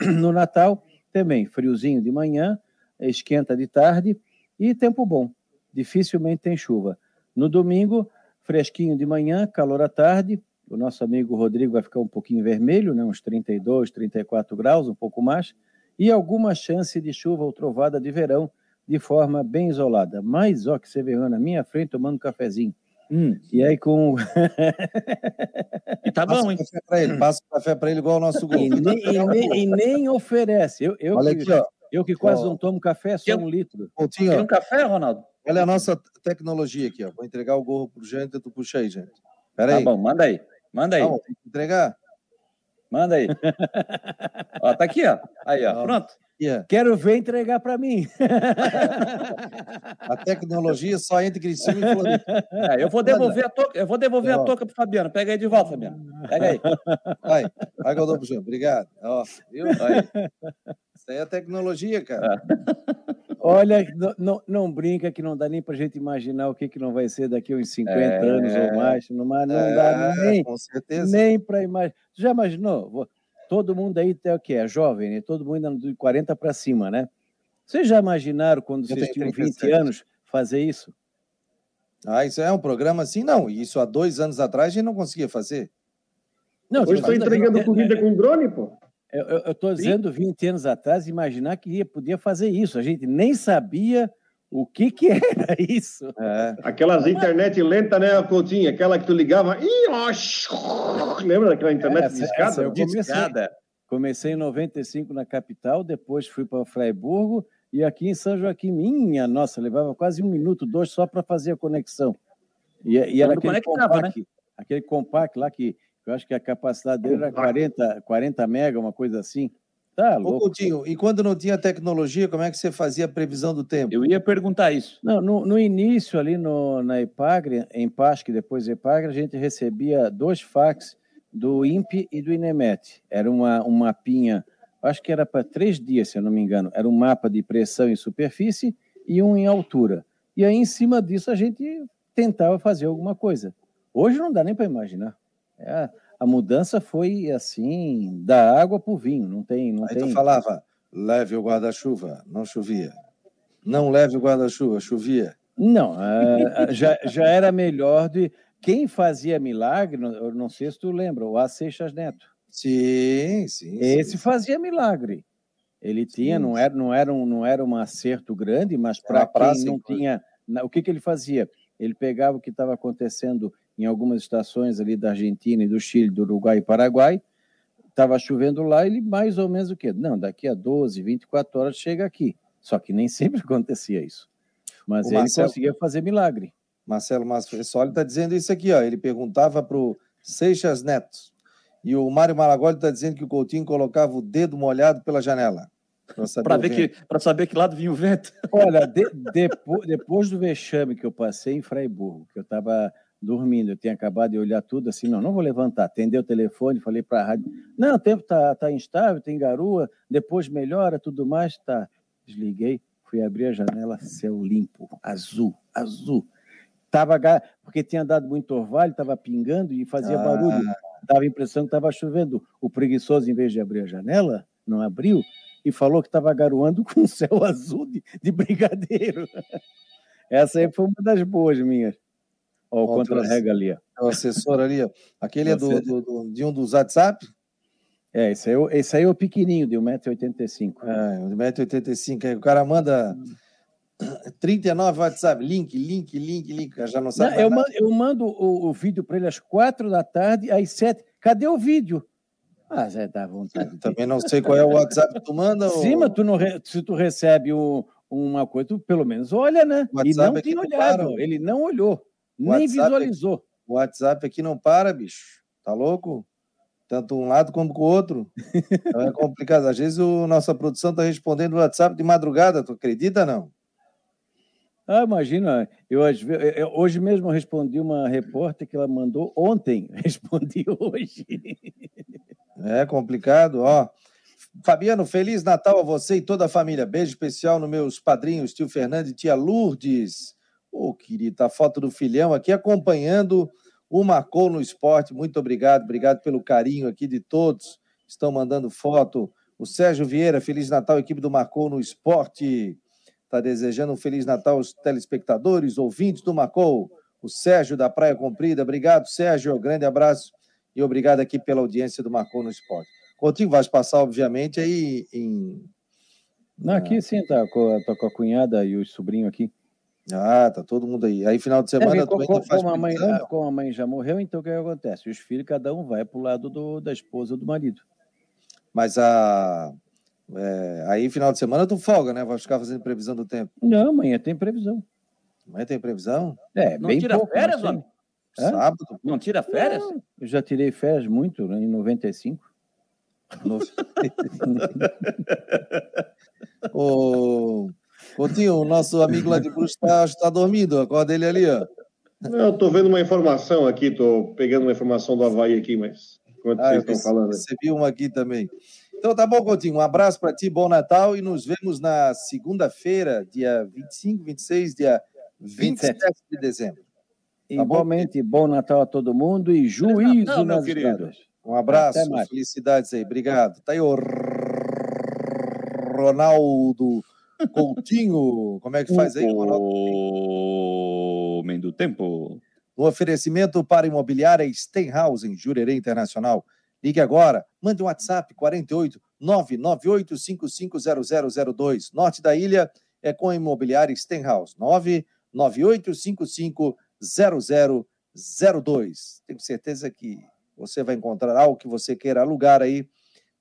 No Natal, também friozinho de manhã, esquenta de tarde e tempo bom, dificilmente tem chuva. No domingo, fresquinho de manhã, calor à tarde. O nosso amigo Rodrigo vai ficar um pouquinho vermelho, né? uns 32, 34 graus, um pouco mais. E alguma chance de chuva ou trovada de verão de forma bem isolada. Mas, ó, que você vê na minha frente tomando um cafezinho. Hum. E aí com. e tá bom, hein? Café pra ele, passa o café para ele igual o nosso gol. E nem, e nem, e nem oferece. Eu, eu, Olha que, aqui, ó. eu que quase ó. não tomo café, só um litro. Tem um café, Ronaldo? Olha a nossa tecnologia aqui, ó. Vou entregar o gorro pro gente, tu puxa aí, gente. Pera aí. Tá bom, manda aí. Manda aí. Tem que entregar? Manda aí. ó, tá aqui, ó. Aí, ó. Pronto. Yeah. Quero ver entregar para mim. a tecnologia só entre Criciúma e. É, eu vou devolver a toca, eu vou devolver a toca pro Fabiano. Pega aí de volta, Fabiano. Pega aí. Vai, vai que eu dou pro João. Obrigado. Ó, viu? Aí. Isso aí é tecnologia, cara. É. Olha, não, não, brinca que não dá nem para a gente imaginar o que, que não vai ser daqui uns 50 é, anos ou mais. Não, não é, dá nem, nem para imaginar. Já imaginou? Todo mundo aí tem o que é jovem, né? Todo mundo de 40 para cima, né? Vocês já imaginaram quando vocês tinham 20 anos fazer isso? Ah, isso é um programa assim? Não, isso há dois anos atrás a gente não conseguia fazer. Não, Hoje estou entregando comida com drone, pô. Eu estou dizendo 20 anos atrás, imaginar que ia, podia fazer isso. A gente nem sabia o que, que era isso. É. Aquelas internet lenta, né, Coutinho? Aquela que tu ligava. Lembra daquela internet essa, discada? Essa discada. Comecei em 95 na capital, depois fui para Freiburgo e aqui em São Joaquim, minha nossa, levava quase um minuto, dois só para fazer a conexão. E, e era aquele compact, né? aquele compact lá que eu acho que a capacidade dele era 40, 40 mega, uma coisa assim. Tá louco. Ô, Coutinho, e quando não tinha tecnologia, como é que você fazia a previsão do tempo? Eu ia perguntar isso. Não, no, no início, ali no, na Epagre, em Pasque, depois Epagre, a gente recebia dois fax do INPE e do INEMET. Era uma, um mapinha, acho que era para três dias, se eu não me engano. Era um mapa de pressão em superfície e um em altura. E aí, em cima disso, a gente tentava fazer alguma coisa. Hoje não dá nem para imaginar. É, a mudança foi assim, da água para o vinho, não tem. Não Aí tem... tu falava, leve o guarda-chuva, não chovia. Não leve o guarda-chuva, chovia. Não, já, já era melhor de. Quem fazia milagre, eu não sei se tu lembra, o A. Seixas Neto. Sim, sim. Esse sim. fazia milagre. Ele tinha, sim. não era, não era, um, não era um acerto grande, mas para quem não tinha. O que, que ele fazia? Ele pegava o que estava acontecendo em algumas estações ali da Argentina e do Chile, do Uruguai e Paraguai, estava chovendo lá, ele mais ou menos o quê? Não, daqui a 12, 24 horas chega aqui. Só que nem sempre acontecia isso. Mas o ele Marcelo, conseguia fazer milagre. Marcelo Massoli está dizendo isso aqui, ó. Ele perguntava para o Seixas Neto. E o Mário Malagoli está dizendo que o Coutinho colocava o dedo molhado pela janela. Para ver que, para saber que lado vinha o vento. Olha, de, depois, depois do vexame que eu passei em Freiburgo, que eu estava dormindo, eu tinha acabado de olhar tudo assim, não, não vou levantar, atendeu o telefone, falei para a rádio, não, o tempo tá, tá instável, tem garoa, depois melhora, tudo mais, tá. Desliguei, fui abrir a janela, céu limpo, azul, azul. Tava, porque tinha dado muito orvalho, estava pingando e fazia ah. barulho, dava a impressão que estava chovendo. O preguiçoso, em vez de abrir a janela, não abriu, e falou que estava garoando com o céu azul de, de brigadeiro. Essa aí foi uma das boas minhas. Ó, o contra-rega ali. Ó. O assessor ali, ó. Aquele é do, do, do, de um dos WhatsApp? É, esse aí, é esse aí é o pequenininho, de 1,85m. É, de 1,85m. O cara manda 39 WhatsApp, link, link, link, link. Já não sabe. Não, eu, mando, eu, mando, o, o vídeo para ele às 4 da tarde, às 7. Cadê o vídeo? Ah, Zé, dá vontade. Também não sei qual é o WhatsApp que tu manda. Sim, ou... mas tu não re... se tu recebe um, uma coisa, tu pelo menos olha, né? e não é tem olhado. Ele não olhou. Nem visualizou. O WhatsApp aqui não para, bicho. Tá louco? Tanto um lado como com o outro. Então é complicado. Às vezes a nossa produção está respondendo o WhatsApp de madrugada, tu acredita não? Ah, imagina, eu, hoje mesmo respondi uma repórter que ela mandou ontem, respondi hoje. É complicado, ó. Fabiano, Feliz Natal a você e toda a família. Beijo especial nos meus padrinhos, tio Fernando e tia Lourdes. Ô, oh, querida, a foto do filhão aqui acompanhando o Marcou no Esporte. Muito obrigado, obrigado pelo carinho aqui de todos. Estão mandando foto. O Sérgio Vieira, Feliz Natal, equipe do Marcou no Esporte. Está desejando um Feliz Natal aos telespectadores, ouvintes do Marcou. O Sérgio da Praia Comprida. Obrigado, Sérgio. Grande abraço e obrigado aqui pela audiência do Marcou no Esporte. Contigo vais passar, obviamente, aí em. Não, aqui sim, tá com, tá com a cunhada e o sobrinho aqui. Ah, tá todo mundo aí. Aí, final de semana, é, com, com, como, a mãe, como a mãe já morreu, então o que acontece? Os filhos, cada um vai para o lado do, da esposa ou do marido. Mas a. É, aí, final de semana, tu folga, né? Vai ficar fazendo previsão do tempo. Não, amanhã tem previsão. Amanhã tem previsão? É, não bem tira pouco, férias, homem? Sábado? Não tira férias? Não, eu já tirei férias muito, né, em 95. No... o... Coutinho, o nosso amigo lá de Bruxo está tá dormindo, acorda ele ali, ó. Não, estou vendo uma informação aqui, estou pegando uma informação do Havaí aqui, mas enquanto ah, vocês estão falando. Recebi uma aqui também. Então tá bom, Coutinho, um abraço para ti, bom Natal e nos vemos na segunda-feira, dia 25, 26, dia 27, 27 de dezembro. Tá Igualmente, bom? bom? Natal a todo mundo e juízo Natal, nas querido. Um abraço, felicidades aí, obrigado. Tá aí o Ronaldo Coutinho, como é que faz aí, Ronaldo? Homem do tempo. No oferecimento para imobiliária Stenhouse, em Jurerê Internacional. Ligue agora, mande um WhatsApp 48 998550002. Norte da ilha é com a imobiliária Stenhouse. 998550002. Tenho certeza que você vai encontrar algo que você queira alugar aí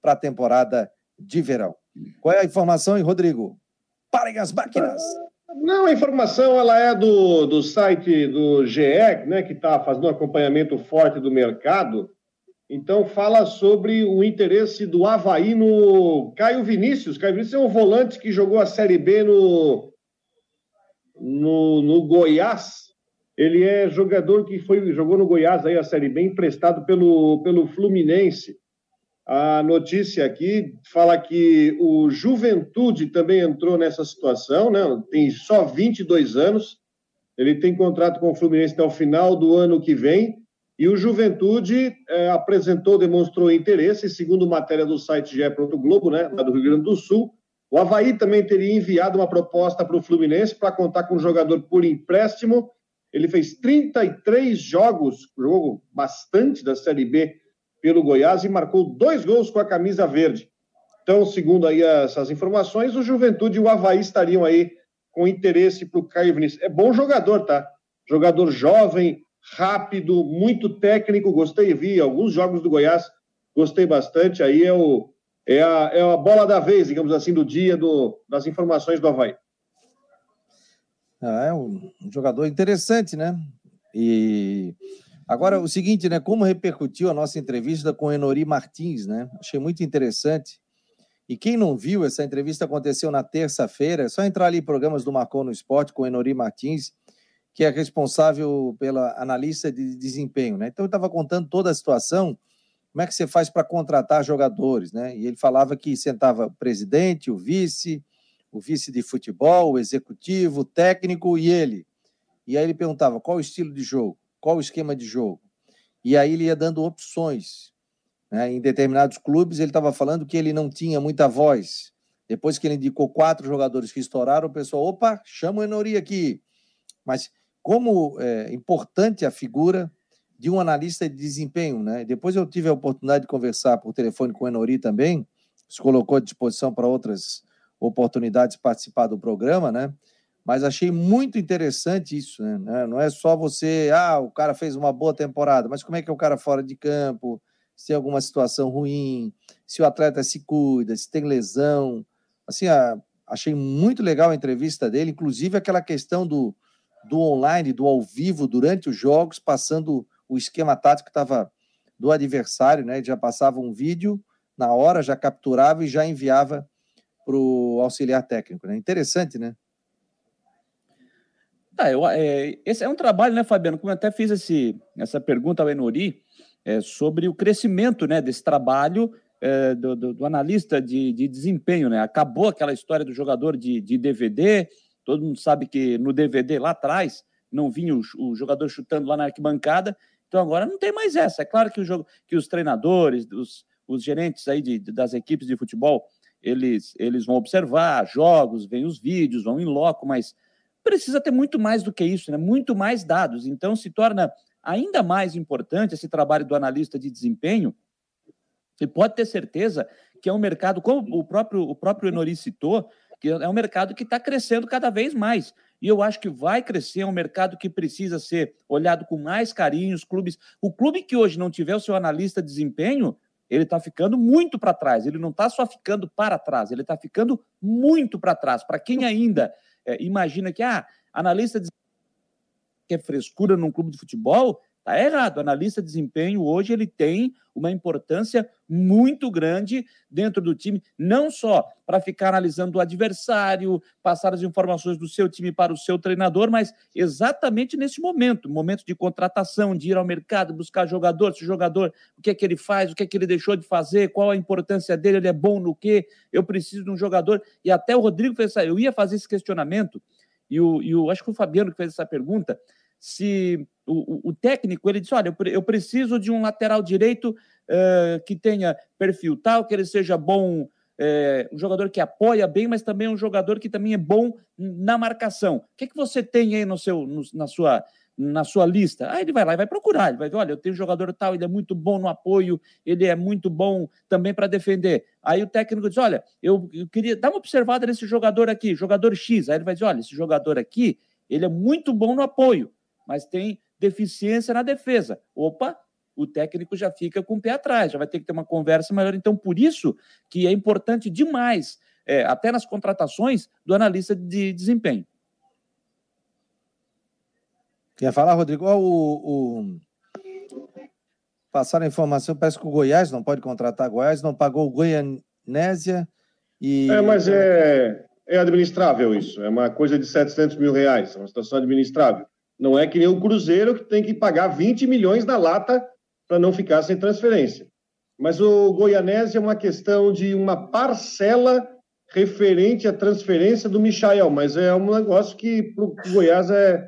para a temporada de verão. Qual é a informação, hein, Rodrigo? Parem as máquinas! Não, a informação ela é do, do site do GE, né, que está fazendo um acompanhamento forte do mercado. Então, fala sobre o interesse do Havaí no Caio Vinícius. Caio Vinícius é um volante que jogou a Série B no, no, no Goiás. Ele é jogador que foi jogou no Goiás aí a Série B, emprestado pelo, pelo Fluminense. A notícia aqui fala que o Juventude também entrou nessa situação, né? tem só 22 anos. Ele tem contrato com o Fluminense até o final do ano que vem e o Juventude é, apresentou, demonstrou interesse, segundo matéria do site GE. Globo, né, lá do Rio Grande do Sul. O Havaí também teria enviado uma proposta para o Fluminense para contar com um jogador por empréstimo. Ele fez 33 jogos, jogou bastante da Série B pelo Goiás e marcou dois gols com a camisa verde. Então, segundo aí essas informações, o Juventude e o Havaí estariam aí com interesse para o Caio Vinícius. É bom jogador, tá? Jogador jovem, rápido, muito técnico. Gostei, vi alguns jogos do Goiás, gostei bastante. Aí é, o, é, a, é a bola da vez, digamos assim, do dia do, das informações do Havaí. Ah, é um jogador interessante, né? E agora o seguinte, né? Como repercutiu a nossa entrevista com Enori Martins, né? Achei muito interessante. E quem não viu, essa entrevista aconteceu na terça-feira. É só entrar ali em programas do Marcou no Esporte com Enori Martins que é responsável pela analista de desempenho, né? Então eu estava contando toda a situação, como é que você faz para contratar jogadores, né? E ele falava que sentava o presidente, o vice, o vice de futebol, o executivo, o técnico e ele. E aí ele perguntava qual o estilo de jogo, qual o esquema de jogo. E aí ele ia dando opções. Né? Em determinados clubes ele estava falando que ele não tinha muita voz. Depois que ele indicou quatro jogadores que estouraram, o pessoal, opa, chama o Enori aqui. Mas como é importante a figura de um analista de desempenho. Né? Depois eu tive a oportunidade de conversar por telefone com o Enori também, se colocou à disposição para outras oportunidades de participar do programa, né? Mas achei muito interessante isso, né? Não é só você, ah, o cara fez uma boa temporada, mas como é que é o cara fora de campo? Se tem alguma situação ruim, se o atleta se cuida, se tem lesão. Assim, achei muito legal a entrevista dele, inclusive aquela questão do, do online, do ao vivo durante os jogos, passando o esquema tático que estava do adversário, né? Ele já passava um vídeo na hora, já capturava e já enviava para o auxiliar técnico, né? Interessante, né? Tá, eu, é, esse é um trabalho, né, Fabiano? Como eu até fiz esse, essa pergunta ao Enori é, sobre o crescimento né, desse trabalho é, do, do, do, analista de, de, desempenho, né? Acabou aquela história do jogador de, de DVD, Todo mundo sabe que no DVD lá atrás não vinha o, o jogador chutando lá na arquibancada. Então agora não tem mais essa. É claro que, o jogo, que os treinadores, os, os gerentes aí de, das equipes de futebol, eles, eles vão observar jogos, veem os vídeos, vão em loco, mas precisa ter muito mais do que isso, né? muito mais dados. Então se torna ainda mais importante esse trabalho do analista de desempenho. E pode ter certeza que é um mercado, como o próprio, o próprio Enori citou, que é um mercado que está crescendo cada vez mais. E eu acho que vai crescer, é um mercado que precisa ser olhado com mais carinho. Os clubes, o clube que hoje não tiver o seu analista de desempenho, ele está ficando muito para trás. Ele não está só ficando para trás, ele está ficando muito para trás. Para quem ainda é, imagina que ah, analista de que é frescura num clube de futebol, Está errado. O analista de desempenho hoje ele tem uma importância muito grande dentro do time, não só para ficar analisando o adversário, passar as informações do seu time para o seu treinador, mas exatamente nesse momento, momento de contratação, de ir ao mercado, buscar jogador, se jogador, o que é que ele faz, o que é que ele deixou de fazer, qual a importância dele, ele é bom no quê, eu preciso de um jogador. E até o Rodrigo fez essa, eu ia fazer esse questionamento, e o, e o acho que o Fabiano que fez essa pergunta, se o, o, técnico ele disse: olha, eu, preciso de um lateral direito uh, que tenha perfil tal, que ele seja bom, uh, um jogador que apoia bem, mas também um jogador que também é bom na marcação. O que, é que você tem aí no seu, no, na, sua, na sua lista? Aí ele vai lá e vai procurar, ele vai ver: olha, eu tenho um jogador tal, ele é muito bom no apoio, ele é muito bom também para defender. Aí o técnico diz: olha, eu, eu queria dar uma observada nesse jogador aqui, jogador X. Aí ele vai dizer: olha, esse jogador aqui, ele é muito bom no apoio, mas tem deficiência na defesa. Opa, o técnico já fica com o pé atrás, já vai ter que ter uma conversa melhor. Então, por isso que é importante demais, é, até nas contratações, do analista de desempenho. Quer falar, Rodrigo? o, o... Passaram a informação, parece que o Goiás não pode contratar Goiás, não pagou o Goianésia e... É, mas é, é administrável isso, é uma coisa de 700 mil reais, é uma situação administrável. Não é que nem o Cruzeiro que tem que pagar 20 milhões na lata para não ficar sem transferência. Mas o Goianese é uma questão de uma parcela referente à transferência do Michael, mas é um negócio que para o Goiás é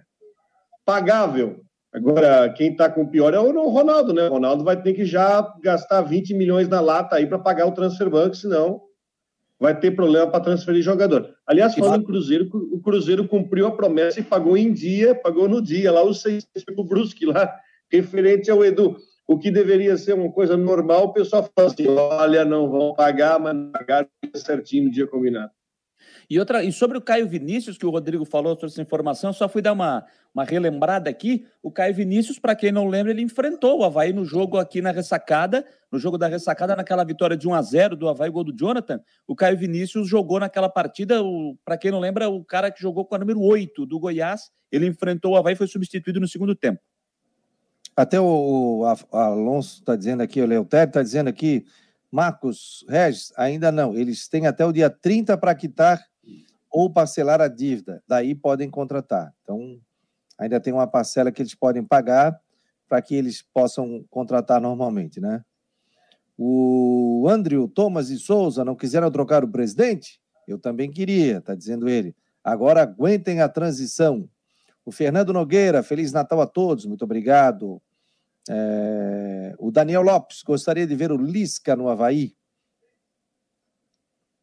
pagável. Agora, quem está com o pior é o Ronaldo, né? O Ronaldo vai ter que já gastar 20 milhões na lata aí para pagar o transfer banco, senão vai ter problema para transferir jogador. Aliás, falando em Cruzeiro, o Cruzeiro cumpriu a promessa e pagou em dia, pagou no dia, lá os seis o Brusque lá, referente ao Edu. O que deveria ser uma coisa normal, o pessoal fala assim: olha, não vão pagar, mas pagaram certinho no dia combinado. E outra, e sobre o Caio Vinícius, que o Rodrigo falou sobre essa informação, só fui dar uma, uma relembrada aqui. O Caio Vinícius, para quem não lembra, ele enfrentou o Havaí no jogo aqui na ressacada, no jogo da ressacada, naquela vitória de 1 a 0 do Havaí, gol do Jonathan. O Caio Vinícius jogou naquela partida, para quem não lembra, o cara que jogou com a número 8 do Goiás, ele enfrentou o Havaí e foi substituído no segundo tempo. Até o, Alonso está dizendo aqui, o Leotério está dizendo aqui, Marcos Regis, ainda não. Eles têm até o dia 30 para quitar ou parcelar a dívida, daí podem contratar. Então, ainda tem uma parcela que eles podem pagar para que eles possam contratar normalmente, né? O Andrew Thomas e Souza não quiseram trocar o presidente? Eu também queria, está dizendo ele. Agora aguentem a transição. O Fernando Nogueira, Feliz Natal a todos, muito obrigado. É... O Daniel Lopes, gostaria de ver o Lisca no Havaí.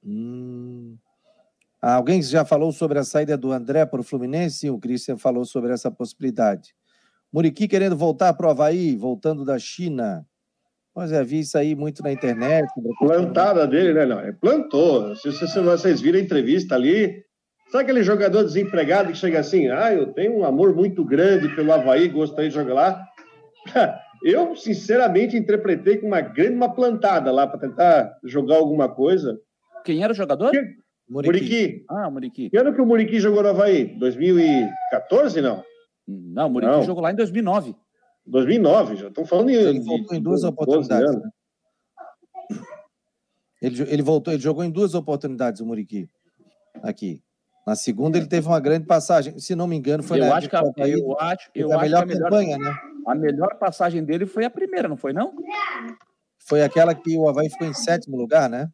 Hum... Alguém já falou sobre a saída do André para o Fluminense? O Christian falou sobre essa possibilidade. Muriqui querendo voltar para o Havaí, voltando da China. Mas é, vi isso aí muito na internet. Plantada dele, né? Não, é plantou. Se, se, se vocês viram a entrevista ali, sabe aquele jogador desempregado que chega assim, ah, eu tenho um amor muito grande pelo Havaí, gostaria de jogar lá. Eu, sinceramente, interpretei com uma grande uma plantada lá para tentar jogar alguma coisa. Quem era o jogador? Que... Muriqui. Muriqui. Ah, Muriqui. Que ano que o Muriqui jogou no Havaí? 2014, não? Não, o Muriqui não. jogou lá em 2009. 2009, já estão falando em... Ele voltou em duas oportunidades. Né? Ele, ele voltou, ele jogou em duas oportunidades, o Muriqui, aqui. Na segunda ele teve uma grande passagem, se não me engano, foi eu na acho que a, eu acho, eu a acho melhor, a melhor campanha, né? A melhor passagem dele foi a primeira, não foi não? Foi aquela que o Havaí ficou em sétimo lugar, né?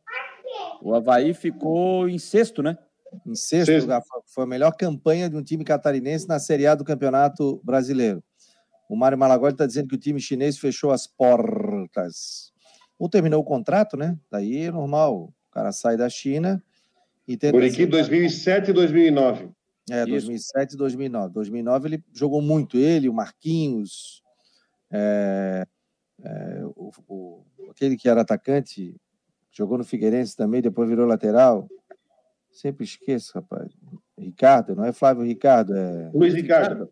O Havaí ficou em sexto, né? Em sexto, sexto. lugar. Foi a melhor campanha de um time catarinense na Série A do Campeonato Brasileiro. O Mário Malagoli está dizendo que o time chinês fechou as portas. Ou terminou o contrato, né? Daí é normal. O cara sai da China e tenta. Por aqui, 2007 e 2009. É, Isso. 2007 e 2009. 2009 ele jogou muito, ele, o Marquinhos, é, é, o, o, aquele que era atacante, Jogou no Figueirense também, depois virou lateral. Sempre esqueço, rapaz. Ricardo, não é Flávio Ricardo, é. Luiz Ricardo.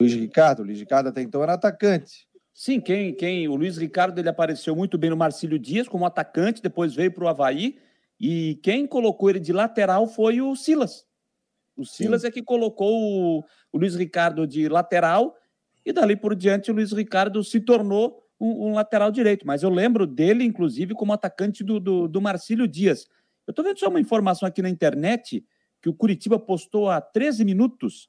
Luiz Ricardo. Luiz Ricardo até então era atacante. Sim, quem, quem o Luiz Ricardo ele apareceu muito bem no Marcílio Dias como atacante, depois veio para o Havaí. E quem colocou ele de lateral foi o Silas. O Silas Sim. é que colocou o, o Luiz Ricardo de lateral, e dali por diante o Luiz Ricardo se tornou um, um, lateral direito, mas eu lembro dele, inclusive, como atacante do, do, do Marcílio Dias. Eu estou vendo só uma informação aqui na internet que o Curitiba postou há 13 minutos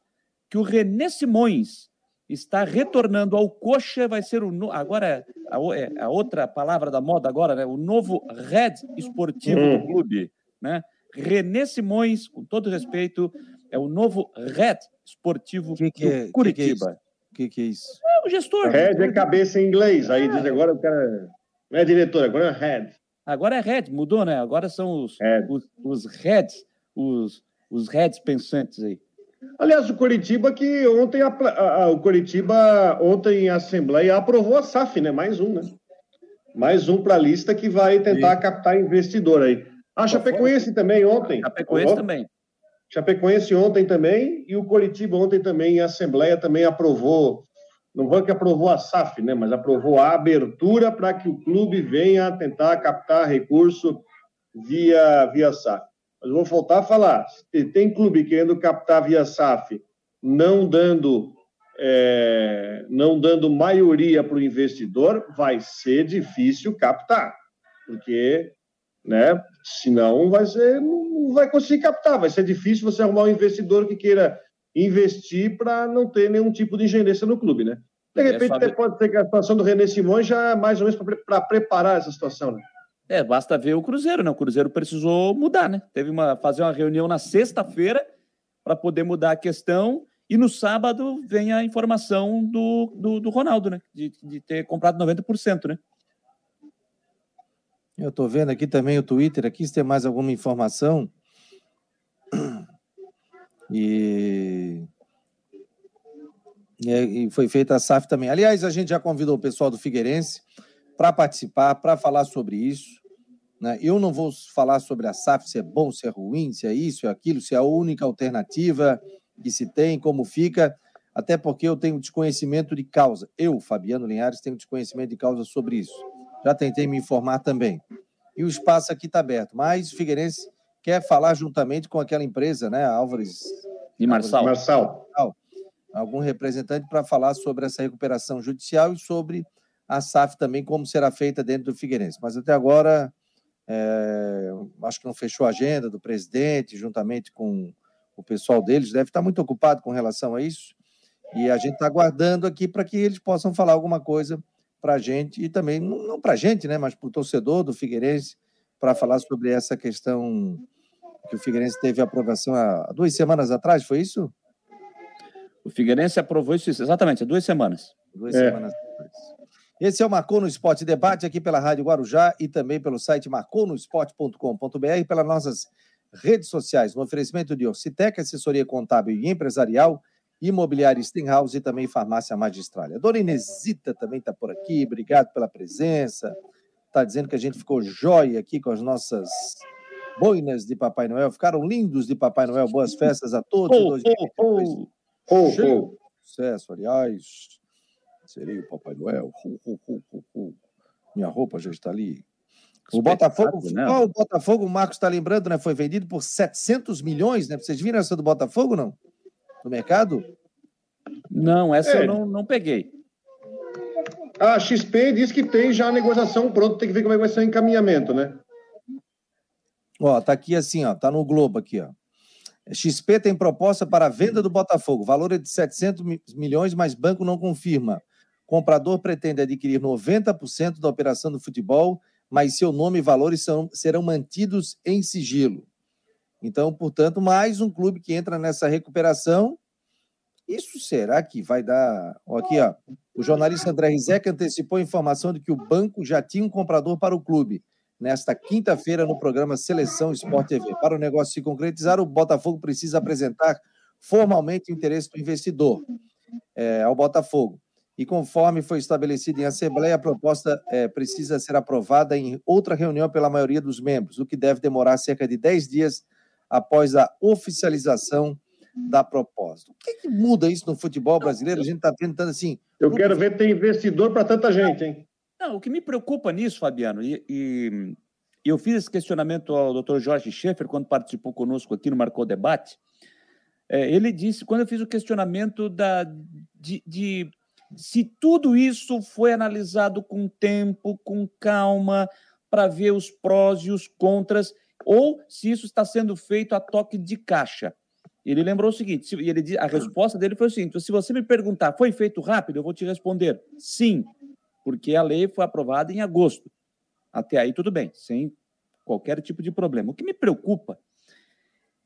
que o René Simões está retornando ao Coxa, vai ser o no... agora a, é, a, outra palavra da moda agora, né? O novo Red Esportivo do hum. clube, né? René Simões, com todo respeito, é o novo Red Esportivo que que é, do Curitiba. Que o que, que é isso? É o gestor. Head é cabeça em inglês. Aí diz agora o cara. Não é diretor, agora é head. Agora é head, mudou, né? Agora são os, head. os, os heads, os, os heads pensantes aí. Aliás, o Coritiba que ontem a, a, o Coritiba ontem a Assembleia aprovou a SAF, né? Mais um, né? Mais um para a lista que vai tentar captar investidor aí. A Chapecoense também ontem. Chapecoense também. Chapecoense ontem também e o Coritiba ontem também, a Assembleia também aprovou não foi que aprovou a SAF, né, mas aprovou a abertura para que o clube venha tentar captar recurso via, via SAF. Mas vou voltar a falar, tem clube querendo captar via SAF, não dando é, não dando maioria para o investidor, vai ser difícil captar, porque, né, senão vai ser, não vai conseguir captar, vai ser difícil você arrumar um investidor que queira investir para não ter nenhum tipo de ingerência no clube, né? De é, repente, pode ser que a situação do René Simões já é mais ou menos para preparar essa situação, né? É, basta ver o Cruzeiro, né? O Cruzeiro precisou mudar, né? Teve uma fazer uma reunião na sexta-feira para poder mudar a questão e no sábado vem a informação do, do, do Ronaldo, né? De, de ter comprado 90%, né? Eu estou vendo aqui também o Twitter, aqui se tem mais alguma informação. E, e foi feita a SAF também. Aliás, a gente já convidou o pessoal do Figueirense para participar, para falar sobre isso. Né? Eu não vou falar sobre a SAF, se é bom, se é ruim, se é isso, é aquilo, se é a única alternativa que se tem, como fica, até porque eu tenho desconhecimento de causa. Eu, Fabiano Linhares, tenho desconhecimento de causa sobre isso. Já tentei me informar também. E o espaço aqui está aberto. Mas o Figueirense quer falar juntamente com aquela empresa, né, Álvares e Marçal. Marçal. Algum representante para falar sobre essa recuperação judicial e sobre a SAF também, como será feita dentro do Figueirense. Mas até agora, é, acho que não fechou a agenda do presidente, juntamente com o pessoal deles, deve estar muito ocupado com relação a isso. E a gente está aguardando aqui para que eles possam falar alguma coisa para a gente, e também, não para a gente, né, mas para o torcedor do Figueirense, para falar sobre essa questão que o Figueirense teve aprovação há duas semanas atrás, foi isso? O Figueirense aprovou isso exatamente há duas semanas. Duas é. semanas atrás. Esse é o Marcou no Esporte Debate aqui pela Rádio Guarujá e também pelo site marconosport.com.br pelas nossas redes sociais, no oferecimento de Orcitec, assessoria contábil e empresarial, imobiliária Stenhouse e também farmácia magistralha. A dona Inesita também está por aqui, obrigado pela presença. Está dizendo que a gente ficou jóia aqui com as nossas boinas de Papai Noel. Ficaram lindos de Papai Noel. Boas festas a todos. Oh, oh, oh, oh, Sucesso, aliás. Serei o Papai Noel. Minha roupa já está ali. O Botafogo, né? oh, o Botafogo, o Marcos está lembrando, né? Foi vendido por 700 milhões, né? Vocês viram essa do Botafogo, não? No mercado? Não, essa é. eu não, não peguei. A XP diz que tem já a negociação pronta, tem que ver como é que vai ser o encaminhamento, né? Ó, tá aqui assim, ó, tá no Globo aqui, ó. XP tem proposta para a venda do Botafogo. Valor é de 700 milhões, mas banco não confirma. Comprador pretende adquirir 90% da operação do futebol, mas seu nome e valores são, serão mantidos em sigilo. Então, portanto, mais um clube que entra nessa recuperação. Isso será que vai dar. Aqui, ó. O jornalista André Rizek antecipou a informação de que o banco já tinha um comprador para o clube nesta quinta-feira no programa Seleção Sport TV. Para o negócio se concretizar, o Botafogo precisa apresentar formalmente o interesse do investidor é, ao Botafogo. E conforme foi estabelecido em assembleia, a proposta é, precisa ser aprovada em outra reunião pela maioria dos membros, o que deve demorar cerca de 10 dias após a oficialização da proposta. O que, que muda isso no futebol brasileiro? A gente está tentando assim. Eu quero ver ter investidor para tanta gente, hein? Não, o que me preocupa nisso, Fabiano, e, e eu fiz esse questionamento ao Dr. Jorge Schaefer quando participou conosco aqui no Marcou Debate. É, ele disse, quando eu fiz o questionamento da, de, de se tudo isso foi analisado com tempo, com calma, para ver os prós e os contras, ou se isso está sendo feito a toque de caixa. Ele lembrou o seguinte: ele, a resposta dele foi o seguinte: se você me perguntar, foi feito rápido? Eu vou te responder sim porque a lei foi aprovada em agosto. Até aí tudo bem, sem qualquer tipo de problema. O que me preocupa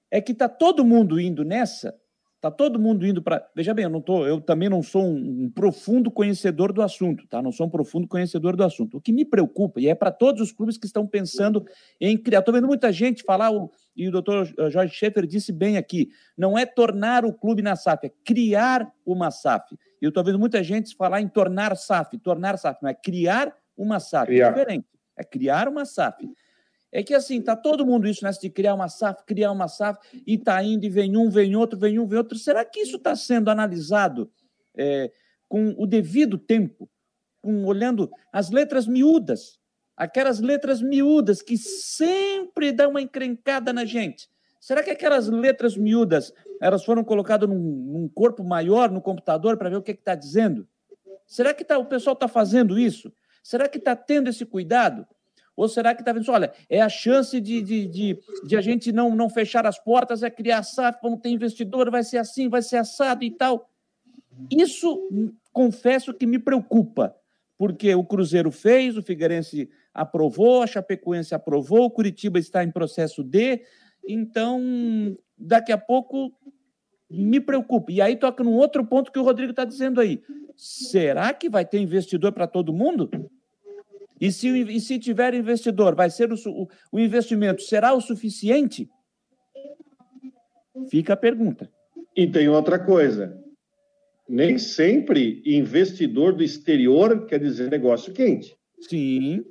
é que está todo mundo indo nessa, está todo mundo indo para. Veja bem, eu não tô, eu também não sou um, um, profundo conhecedor do assunto, tá? Não sou um profundo conhecedor do assunto. O que me preocupa, e é para todos os clubes que estão pensando em criar. Estou vendo muita gente falar, e o doutor Jorge Schaefer disse bem aqui: não é tornar o clube na SAF, é criar uma SAF. E eu estou vendo muita gente falar em tornar SAF, tornar SAF, não é criar uma SAF. É criar. É diferente. É criar uma SAF. É que assim, tá todo mundo isso nessa de criar uma SAF, criar uma SAF, e tá indo, e vem um, vem outro, vem um, vem outro. Será que isso está sendo analisado é, com o devido tempo, com, olhando as letras miúdas, aquelas letras miúdas que sempre dão uma encrencada na gente. Será que aquelas letras miúdas elas foram colocadas num, num corpo maior no computador para ver o que está dizendo? Será que tá, o pessoal está fazendo isso? Será que está tendo esse cuidado? Ou será que está vendo, olha, é a chance de, de, de, de, a gente não, não fechar as portas, é criar SAF, vamos ter investidor, vai ser assim, vai ser assado e tal. Isso, confesso que me preocupa, porque o Cruzeiro fez, o Figueirense aprovou, a Chapecoense aprovou, o Curitiba está em processo de, então daqui a pouco me preocupa. E aí toca num outro ponto que o Rodrigo está dizendo aí. Será que vai ter investidor para todo mundo? E se, e se tiver investidor, vai ser o, o investimento será o suficiente? Fica a pergunta. E tem outra coisa. Nem sempre investidor do exterior quer dizer negócio quente. Sim.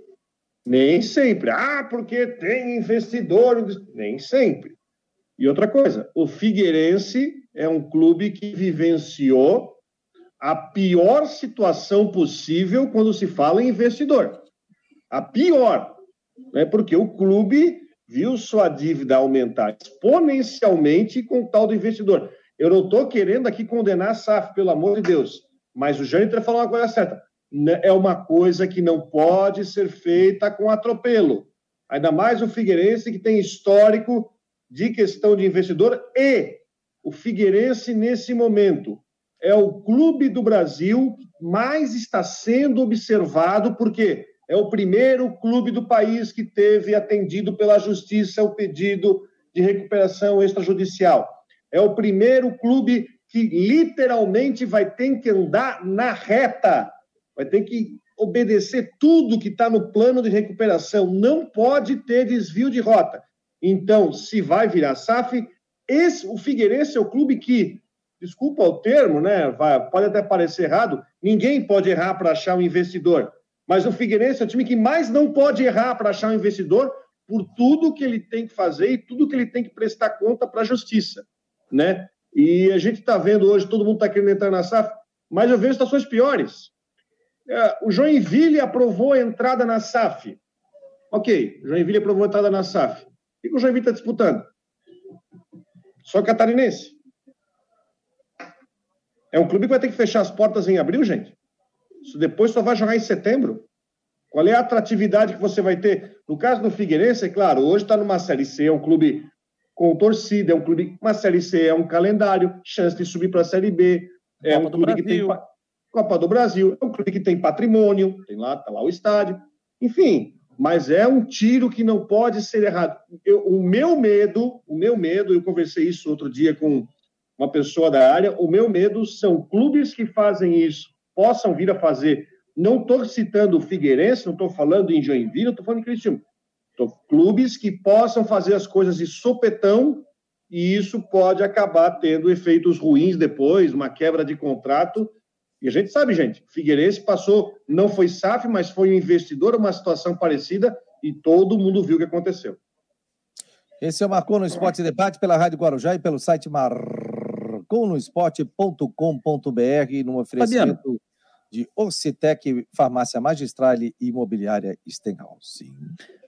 Nem sempre. Ah, porque tem investidor. Nem sempre. E outra coisa, o Figueirense é um clube que vivenciou a pior situação possível quando se fala em investidor a pior, né? porque o clube viu sua dívida aumentar exponencialmente com o tal do investidor. Eu não estou querendo aqui condenar a SAF, pelo amor de Deus, mas o Jâniter falou uma coisa certa. Né, é uma coisa que não pode ser feita com atropelo. Ainda mais o Figueirense, que tem histórico de questão de investidor, e o Figueirense, nesse momento, é o clube do Brasil que mais está sendo observado, porque é o primeiro clube do país que teve atendido pela justiça o pedido de recuperação extrajudicial. É o primeiro clube que literalmente vai ter que andar na reta, vai ter que obedecer tudo que está no plano de recuperação. Não pode ter desvio de rota. Então, se vai virar SAF, esse, o Figueirense é o clube que, desculpa o termo, né? Vai, pode até parecer errado, ninguém pode errar para achar um investidor. Mas o Figueirense é o time que mais não pode errar para achar um investidor por tudo que ele tem que fazer e tudo que ele tem que prestar conta para a justiça, né? E a gente está vendo hoje, todo mundo está querendo entrar na SAF, mas eu vejo situações piores. É, o Joinville aprovou a entrada na SAF. Ok, o Joinville aprovou a entrada na SAF. O que o Joinville está disputando? Só catarinense. É um clube que vai ter que fechar as portas em abril, gente. Isso depois só vai jogar em setembro. Qual é a atratividade que você vai ter? No caso do Figueirense, é claro, hoje está numa Série C, é um clube com torcida, é um clube. Uma Série C é um calendário, chance de subir para a Série B. É Copa um clube que tem. Copa do Brasil, é um clube que tem patrimônio, tem lá, tá lá o estádio. Enfim, mas é um tiro que não pode ser errado. Eu, o meu medo, o meu medo, eu conversei isso outro dia com uma pessoa da área, o meu medo são clubes que fazem isso possam vir a fazer. Não estou citando o Figueirense, não estou falando em Joinville, estou falando em Cristiano. Tô, clubes que possam fazer as coisas de sopetão e isso pode acabar tendo efeitos ruins depois, uma quebra de contrato. E a gente sabe, gente, Figueirense passou, não foi SAF, mas foi um investidor, uma situação parecida e todo mundo viu o que aconteceu. Esse é o Marcou no Esporte Debate pela Rádio Guarujá e pelo site marconosport.com.br no oferecimento Fabiano de Ocitec, Farmácia Magistral e Imobiliária Stenhouse.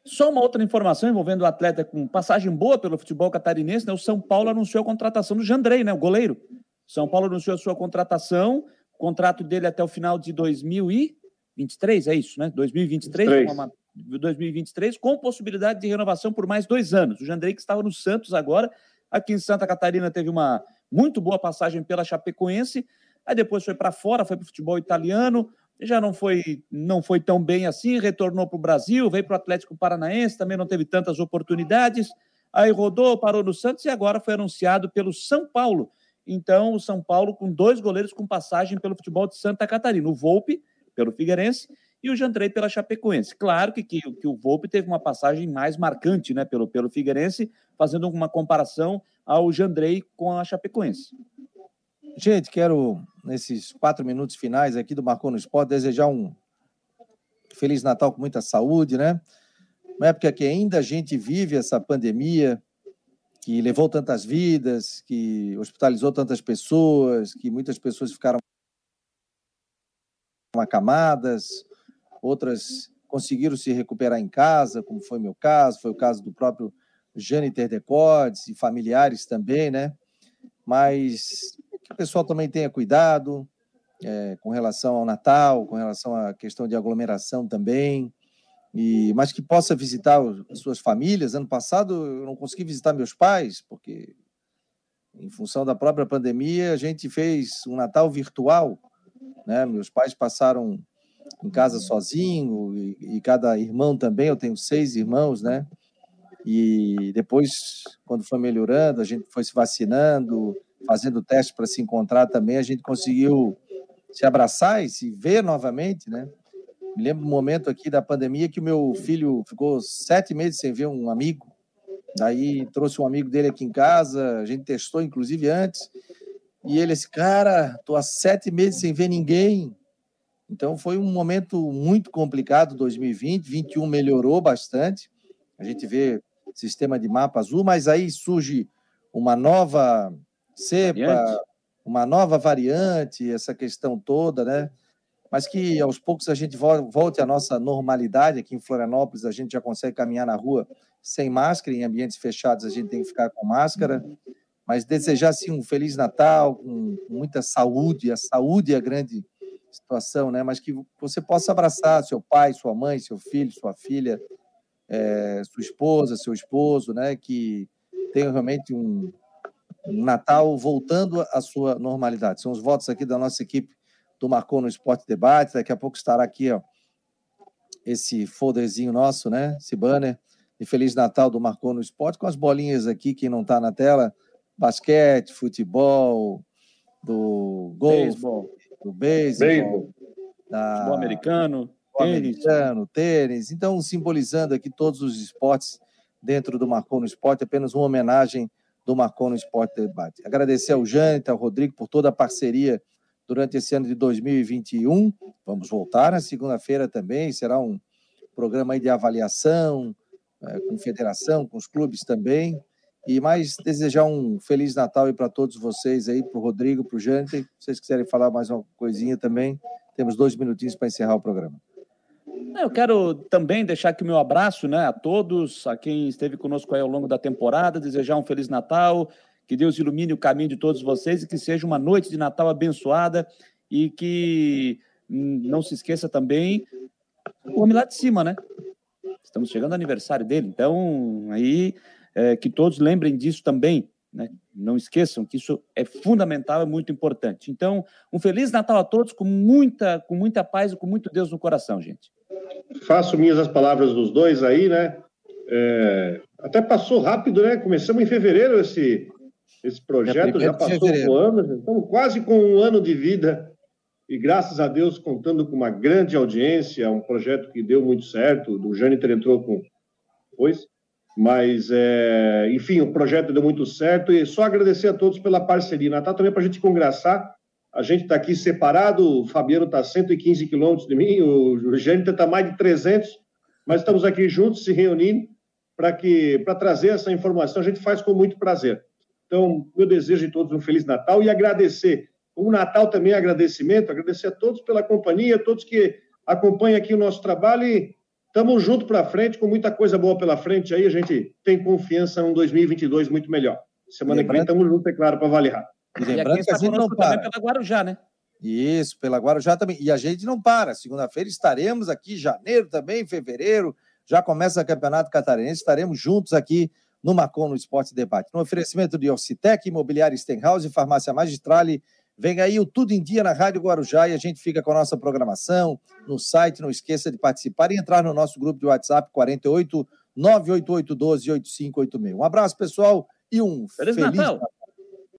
Só uma outra informação envolvendo o atleta com passagem boa pelo futebol catarinense, né? O São Paulo anunciou a contratação do Jandrei, né? O goleiro. São Paulo anunciou a sua contratação, contrato dele até o final de 2023, é isso, né? 2023, 23. Uma, 2023, com possibilidade de renovação por mais dois anos. O Jandrei que estava no Santos agora, aqui em Santa Catarina teve uma muito boa passagem pela Chapecoense, aí depois foi para fora, foi para o futebol italiano, já não foi, não foi tão bem assim, retornou para o Brasil, veio para o Atlético Paranaense, também não teve tantas oportunidades, aí rodou, parou no Santos e agora foi anunciado pelo São Paulo. Então, o São Paulo com dois goleiros com passagem pelo futebol de Santa Catarina, o Volpe pelo Figueirense e o Jandrei pela Chapecoense. Claro que, que, que o Volpe teve uma passagem mais marcante né, pelo, pelo Figueirense, fazendo uma comparação ao Jandrei com a Chapecoense. Gente, quero, nesses quatro minutos finais aqui do Marcou no Esporte, desejar um Feliz Natal com muita saúde, né? Uma época que ainda a gente vive essa pandemia, que levou tantas vidas, que hospitalizou tantas pessoas, que muitas pessoas ficaram acamadas, outras conseguiram se recuperar em casa, como foi meu caso, foi o caso do próprio Jâniter Decodes e familiares também, né? Mas que o pessoal também tenha cuidado é, com relação ao Natal, com relação à questão de aglomeração também, e mas que possa visitar as suas famílias. Ano passado eu não consegui visitar meus pais, porque em função da própria pandemia, a gente fez um Natal virtual, né? Meus pais passaram em casa sozinho e, e, cada irmão também. Eu tenho seis irmãos, né? E depois, quando foi melhorando, a gente foi se vacinando, fazendo teste para se encontrar também, a gente conseguiu se abraçar e se ver novamente, né? Me lembro do momento aqui da pandemia que o meu filho ficou sete meses sem ver um amigo. Daí trouxe um amigo dele aqui em casa, a gente testou inclusive antes, e ele disse, cara, tô há sete meses sem ver ninguém. Então foi um momento muito complicado 2020, 21 melhorou bastante. A gente vê sistema de mapa azul, mas aí surge uma nova cepa, variante. uma nova variante, essa questão toda, né? Mas que aos poucos a gente volte à nossa normalidade. Aqui em Florianópolis a gente já consegue caminhar na rua sem máscara, em ambientes fechados a gente tem que ficar com máscara. Mas desejar assim um feliz Natal, com muita saúde. A saúde é a grande situação, né? Mas que você possa abraçar seu pai, sua mãe, seu filho, sua filha, é, sua esposa, seu esposo, né? Que tenham realmente um, Natal voltando à sua normalidade. São os votos aqui da nossa equipe do Marcou no Esporte Debate. Daqui a pouco estará aqui, ó, esse folderzinho nosso, né? Esse banner de Feliz Natal do Marcou no Esporte, com as bolinhas aqui, quem não está na tela, basquete, futebol, do golfe, do beisebol, da... futebol americano, tênis. americano, tênis. Então, simbolizando aqui todos os esportes dentro do Marcou no Esporte, apenas uma homenagem do Marcou no Esporte Debate. Agradecer ao Jânita, ao Rodrigo, por toda a parceria durante esse ano de 2021. Vamos voltar na segunda-feira também, será um programa de avaliação, é, com federação, com os clubes também. E mais desejar um Feliz Natal aí para todos vocês aí, para o Rodrigo, para o Jante. Se vocês quiserem falar mais uma coisinha também, temos dois minutinhos para encerrar o programa. Eu quero também deixar aqui o meu abraço né, a todos, a quem esteve conosco aí ao longo da temporada, desejar um Feliz Natal, que Deus ilumine o caminho de todos vocês e que seja uma noite de Natal abençoada e que hum, não se esqueça também o homem lá de cima, né? Estamos chegando ao aniversário dele, então aí é, que todos lembrem disso também. Né? Não esqueçam que isso é fundamental, é muito importante. Então, um feliz Natal a todos, com muita, com muita paz e com muito Deus no coração, gente. Faço minhas as palavras dos dois aí, né? É, até passou rápido, né? Começamos em fevereiro esse, esse projeto, já passou um ano, estamos quase com um ano de vida e graças a Deus contando com uma grande audiência, um projeto que deu muito certo, o Jâniter entrou com depois, mas, é, enfim, o projeto deu muito certo e só agradecer a todos pela parceria. Natal também para a gente congraçar. A gente está aqui separado, o Fabiano está a 115 quilômetros de mim, o Jâniter está mais de 300, mas estamos aqui juntos, se reunindo, para que para trazer essa informação. A gente faz com muito prazer. Então, meu desejo de todos um Feliz Natal e agradecer. O Natal também é agradecimento, agradecer a todos pela companhia, todos que acompanham aqui o nosso trabalho e Estamos juntos para frente, com muita coisa boa pela frente aí. A gente tem confiança num 2022 muito melhor. Semana lembrando... que vem estamos juntos, é claro, para avaliar. E lembrando e que a gente não para. pela Guarujá, né? Isso, pela Guarujá também. E a gente não para. Segunda-feira estaremos aqui, janeiro também, fevereiro. Já começa o Campeonato Catarinense. Estaremos juntos aqui no Macon no Esporte Debate. No oferecimento de Orcitec, Imobiliária Stenhouse, Farmácia Magistrale Vem aí o Tudo em Dia na Rádio Guarujá e a gente fica com a nossa programação no site. Não esqueça de participar e entrar no nosso grupo de WhatsApp 48 988 12 8586. Um abraço, pessoal, e um Feliz, feliz Natal. Natal.